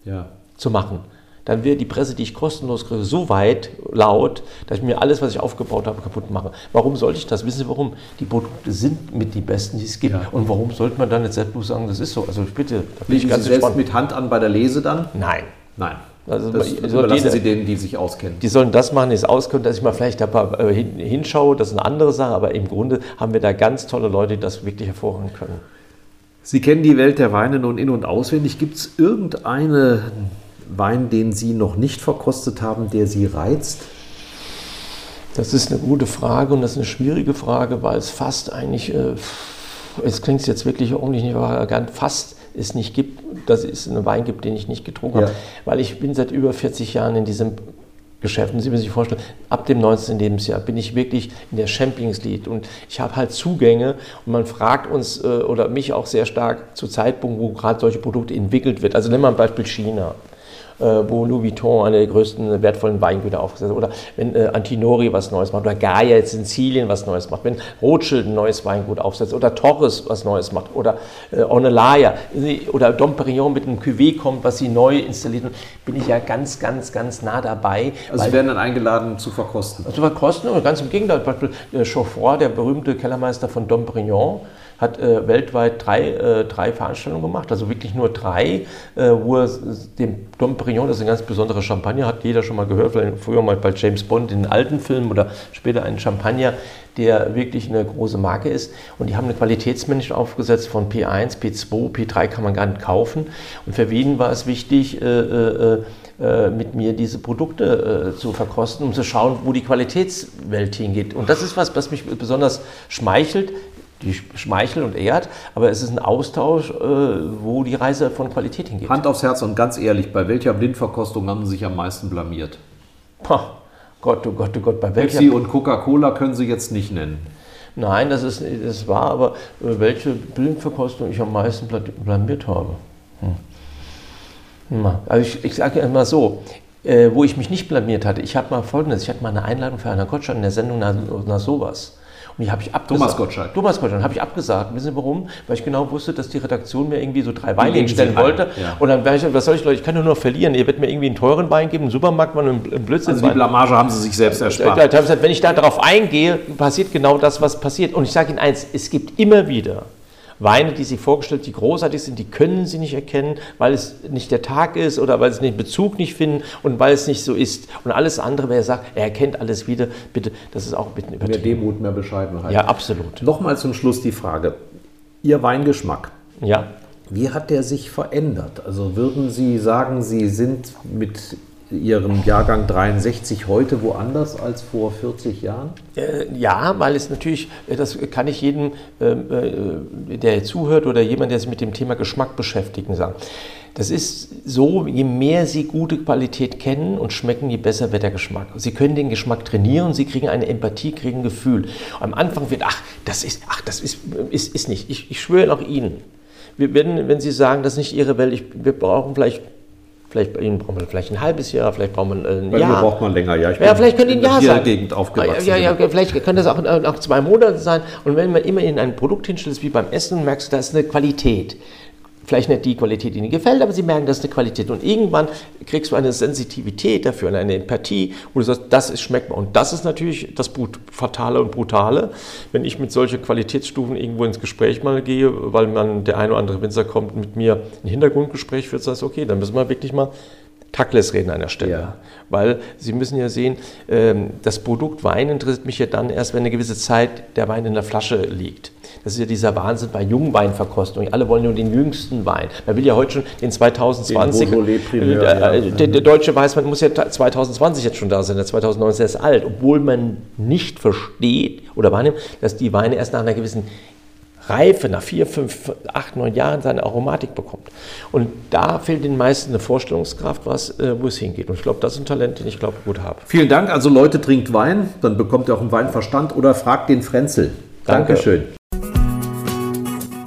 ja. zu machen, dann wäre die Presse, die ich kostenlos kriege, so weit laut, dass ich mir alles, was ich aufgebaut habe, kaputt mache. Warum sollte ich das? Wissen Sie warum? Die Produkte sind mit die besten, die es gibt. Ja. Und warum sollte man dann jetzt selbstlos sagen, das ist so? Also bitte,
da bin ich ganz Sie selbst mit Hand an bei der Lese dann?
Nein.
Nein. Also das überlassen Sie denen, die sich auskennen.
Die sollen das machen, die es auskennen, dass ich mal vielleicht ein paar äh, hinschaue, das ist eine andere Sache, aber im Grunde haben wir da ganz tolle Leute, die das wirklich hervorragend können.
Sie kennen die Welt der Weine nun in- und auswendig. Gibt es irgendeine Wein, den Sie noch nicht verkostet haben, der Sie reizt?
Das ist eine gute Frage und das ist eine schwierige Frage, weil es fast eigentlich, äh, es klingt jetzt wirklich ordentlich nicht arrogant, fast es nicht gibt, dass es einen Wein gibt, den ich nicht getrunken ja. habe. Weil ich bin seit über 40 Jahren in diesem Geschäft. Und Sie müssen sich vorstellen, ab dem 19. Lebensjahr bin ich wirklich in der Champions League und ich habe halt Zugänge und man fragt uns äh, oder mich auch sehr stark zu Zeitpunkten, wo gerade solche Produkte entwickelt wird. Also nehmen wir ein Beispiel China. Äh, wo Louis Vuitton eine der größten wertvollen Weingüter aufgesetzt hat. Oder wenn äh, Antinori was Neues macht. Oder Gaia in Sizilien was Neues macht. Wenn Rothschild ein neues Weingut aufsetzt. Oder Torres was Neues macht. Oder äh, Onelaya. Oder Dom Perignon mit einem Cuvée kommt, was sie neu installiert. Bin ich ja ganz, ganz, ganz nah dabei.
Also Sie werden dann eingeladen zu verkosten?
Zu verkosten. Und ganz im Gegenteil. Beispiel äh, Chauffroy, der berühmte Kellermeister von Dom Perignon, hat äh, weltweit drei, äh, drei Veranstaltungen gemacht, also wirklich nur drei, äh, wo er dem Dom Perignon, das ist ein ganz besonderer Champagner, hat jeder schon mal gehört, vielleicht früher mal bei James Bond in den alten Filmen oder später einen Champagner, der wirklich eine große Marke ist. Und die haben eine Qualitätsmanagement aufgesetzt von P1, P2, P3 kann man gar nicht kaufen. Und für Wien war es wichtig, äh, äh, äh, mit mir diese Produkte zu verkosten, um zu schauen, wo die Qualitätswelt hingeht. Und das ist was, was mich besonders schmeichelt die schmeichelt und ehrt, aber es ist ein Austausch, äh, wo die Reise von Qualität hingeht.
Hand aufs Herz und ganz ehrlich, bei welcher Blindverkostung haben Sie sich am meisten blamiert?
Pah, Gott, oh Gott, oh Gott,
bei welcher... Pepsi und Coca-Cola können Sie jetzt nicht nennen.
Nein, das, ist, das war aber, äh, welche Blindverkostung ich am meisten blamiert habe. Hm. Also ich, ich sage immer so, äh, wo ich mich nicht blamiert hatte, ich habe mal folgendes, ich hatte mal eine Einladung für Anna Gottschalk in der Sendung nach, nach sowas. Und die habe ich abgesagt.
Thomas Gottschalk.
Thomas Gottschalk, habe ich abgesagt. Wissen Sie warum? Weil ich genau wusste, dass die Redaktion mir irgendwie so drei Weine hinstellen wollte. Ja. Und dann wäre ich, was soll ich, Leute, ich kann nur noch verlieren. Ihr werdet mir irgendwie einen teuren Wein geben, einen Supermarkt, einen Blödsinn.
Also die Blamage haben Sie sich selbst erspart.
Ja, gesagt, wenn ich da darauf eingehe, passiert genau das, was passiert. Und ich sage Ihnen eins, es gibt immer wieder Weine, die sie vorgestellt, die großartig sind, die können sie nicht erkennen, weil es nicht der Tag ist oder weil sie den Bezug nicht finden und weil es nicht so ist. Und alles andere, wer sagt, er erkennt alles wieder, bitte, das ist auch ein bisschen
übertrieben. Mehr Demut, mehr Bescheidenheit.
Ja, absolut.
Nochmal zum Schluss die Frage. Ihr Weingeschmack.
Ja.
Wie hat der sich verändert? Also würden Sie sagen, Sie sind mit Ihrem Jahrgang 63 heute woanders als vor 40 Jahren?
Äh, ja, weil es natürlich, äh, das kann ich jedem, ähm, äh, der zuhört oder jemand, der sich mit dem Thema Geschmack beschäftigt, sagen. Das ist so, je mehr Sie gute Qualität kennen und schmecken, je besser wird der Geschmack. Sie können den Geschmack trainieren, Sie kriegen eine Empathie, kriegen ein Gefühl. Am Anfang wird, ach, das ist, ach, das ist, ist, ist nicht. Ich, ich schwöre auch Ihnen. Wir werden, wenn Sie sagen, das ist nicht Ihre Welt, ich, wir brauchen vielleicht Vielleicht bei Ihnen braucht man vielleicht ein halbes Jahr, vielleicht braucht man äh, ein
bei Jahr. Bei braucht man länger, ja.
Ich ja, vielleicht können Sie ein Jahr sagen.
Gegend aufgewachsen.
Ja, ja, ja, vielleicht könnte das auch, auch zwei Monate sein. Und wenn man immer in ein Produkt hinstellt, wie beim Essen, merkst du, da ist eine Qualität vielleicht nicht die Qualität, die ihnen gefällt, aber sie merken, das ist eine Qualität. Und irgendwann kriegst du eine Sensitivität dafür und eine Empathie, wo du sagst, das ist schmeckbar. Und das ist natürlich das Fatale und Brutale, wenn ich mit solchen Qualitätsstufen irgendwo ins Gespräch mal gehe, weil man der eine oder andere Winzer kommt mit mir ein Hintergrundgespräch führt, sagst okay, dann müssen wir wirklich mal Tackless reden an der Stelle. Ja. Weil Sie müssen ja sehen, ähm, das Produkt Wein interessiert mich ja dann erst, wenn eine gewisse Zeit der Wein in der Flasche liegt. Das ist ja dieser Wahnsinn bei Jungweinverkostung. Alle wollen nur den jüngsten Wein. Man will ja heute schon den 2020. Den Primär, äh, ja. der, der, deutsche Weißwein muss ja 2020 jetzt schon da sein. Der 2019 ist alt, obwohl man nicht versteht oder wahrnimmt, dass die Weine erst nach einer gewissen Reife nach vier, fünf, acht, neun Jahren seine Aromatik bekommt. Und da fehlt den meisten eine Vorstellungskraft, was, äh, wo es hingeht. Und ich glaube, das ist ein Talent, den ich glaube gut habe.
Vielen Dank. Also Leute, trinkt Wein, dann bekommt ihr auch einen Weinverstand oder fragt den Frenzel. Danke. Dankeschön.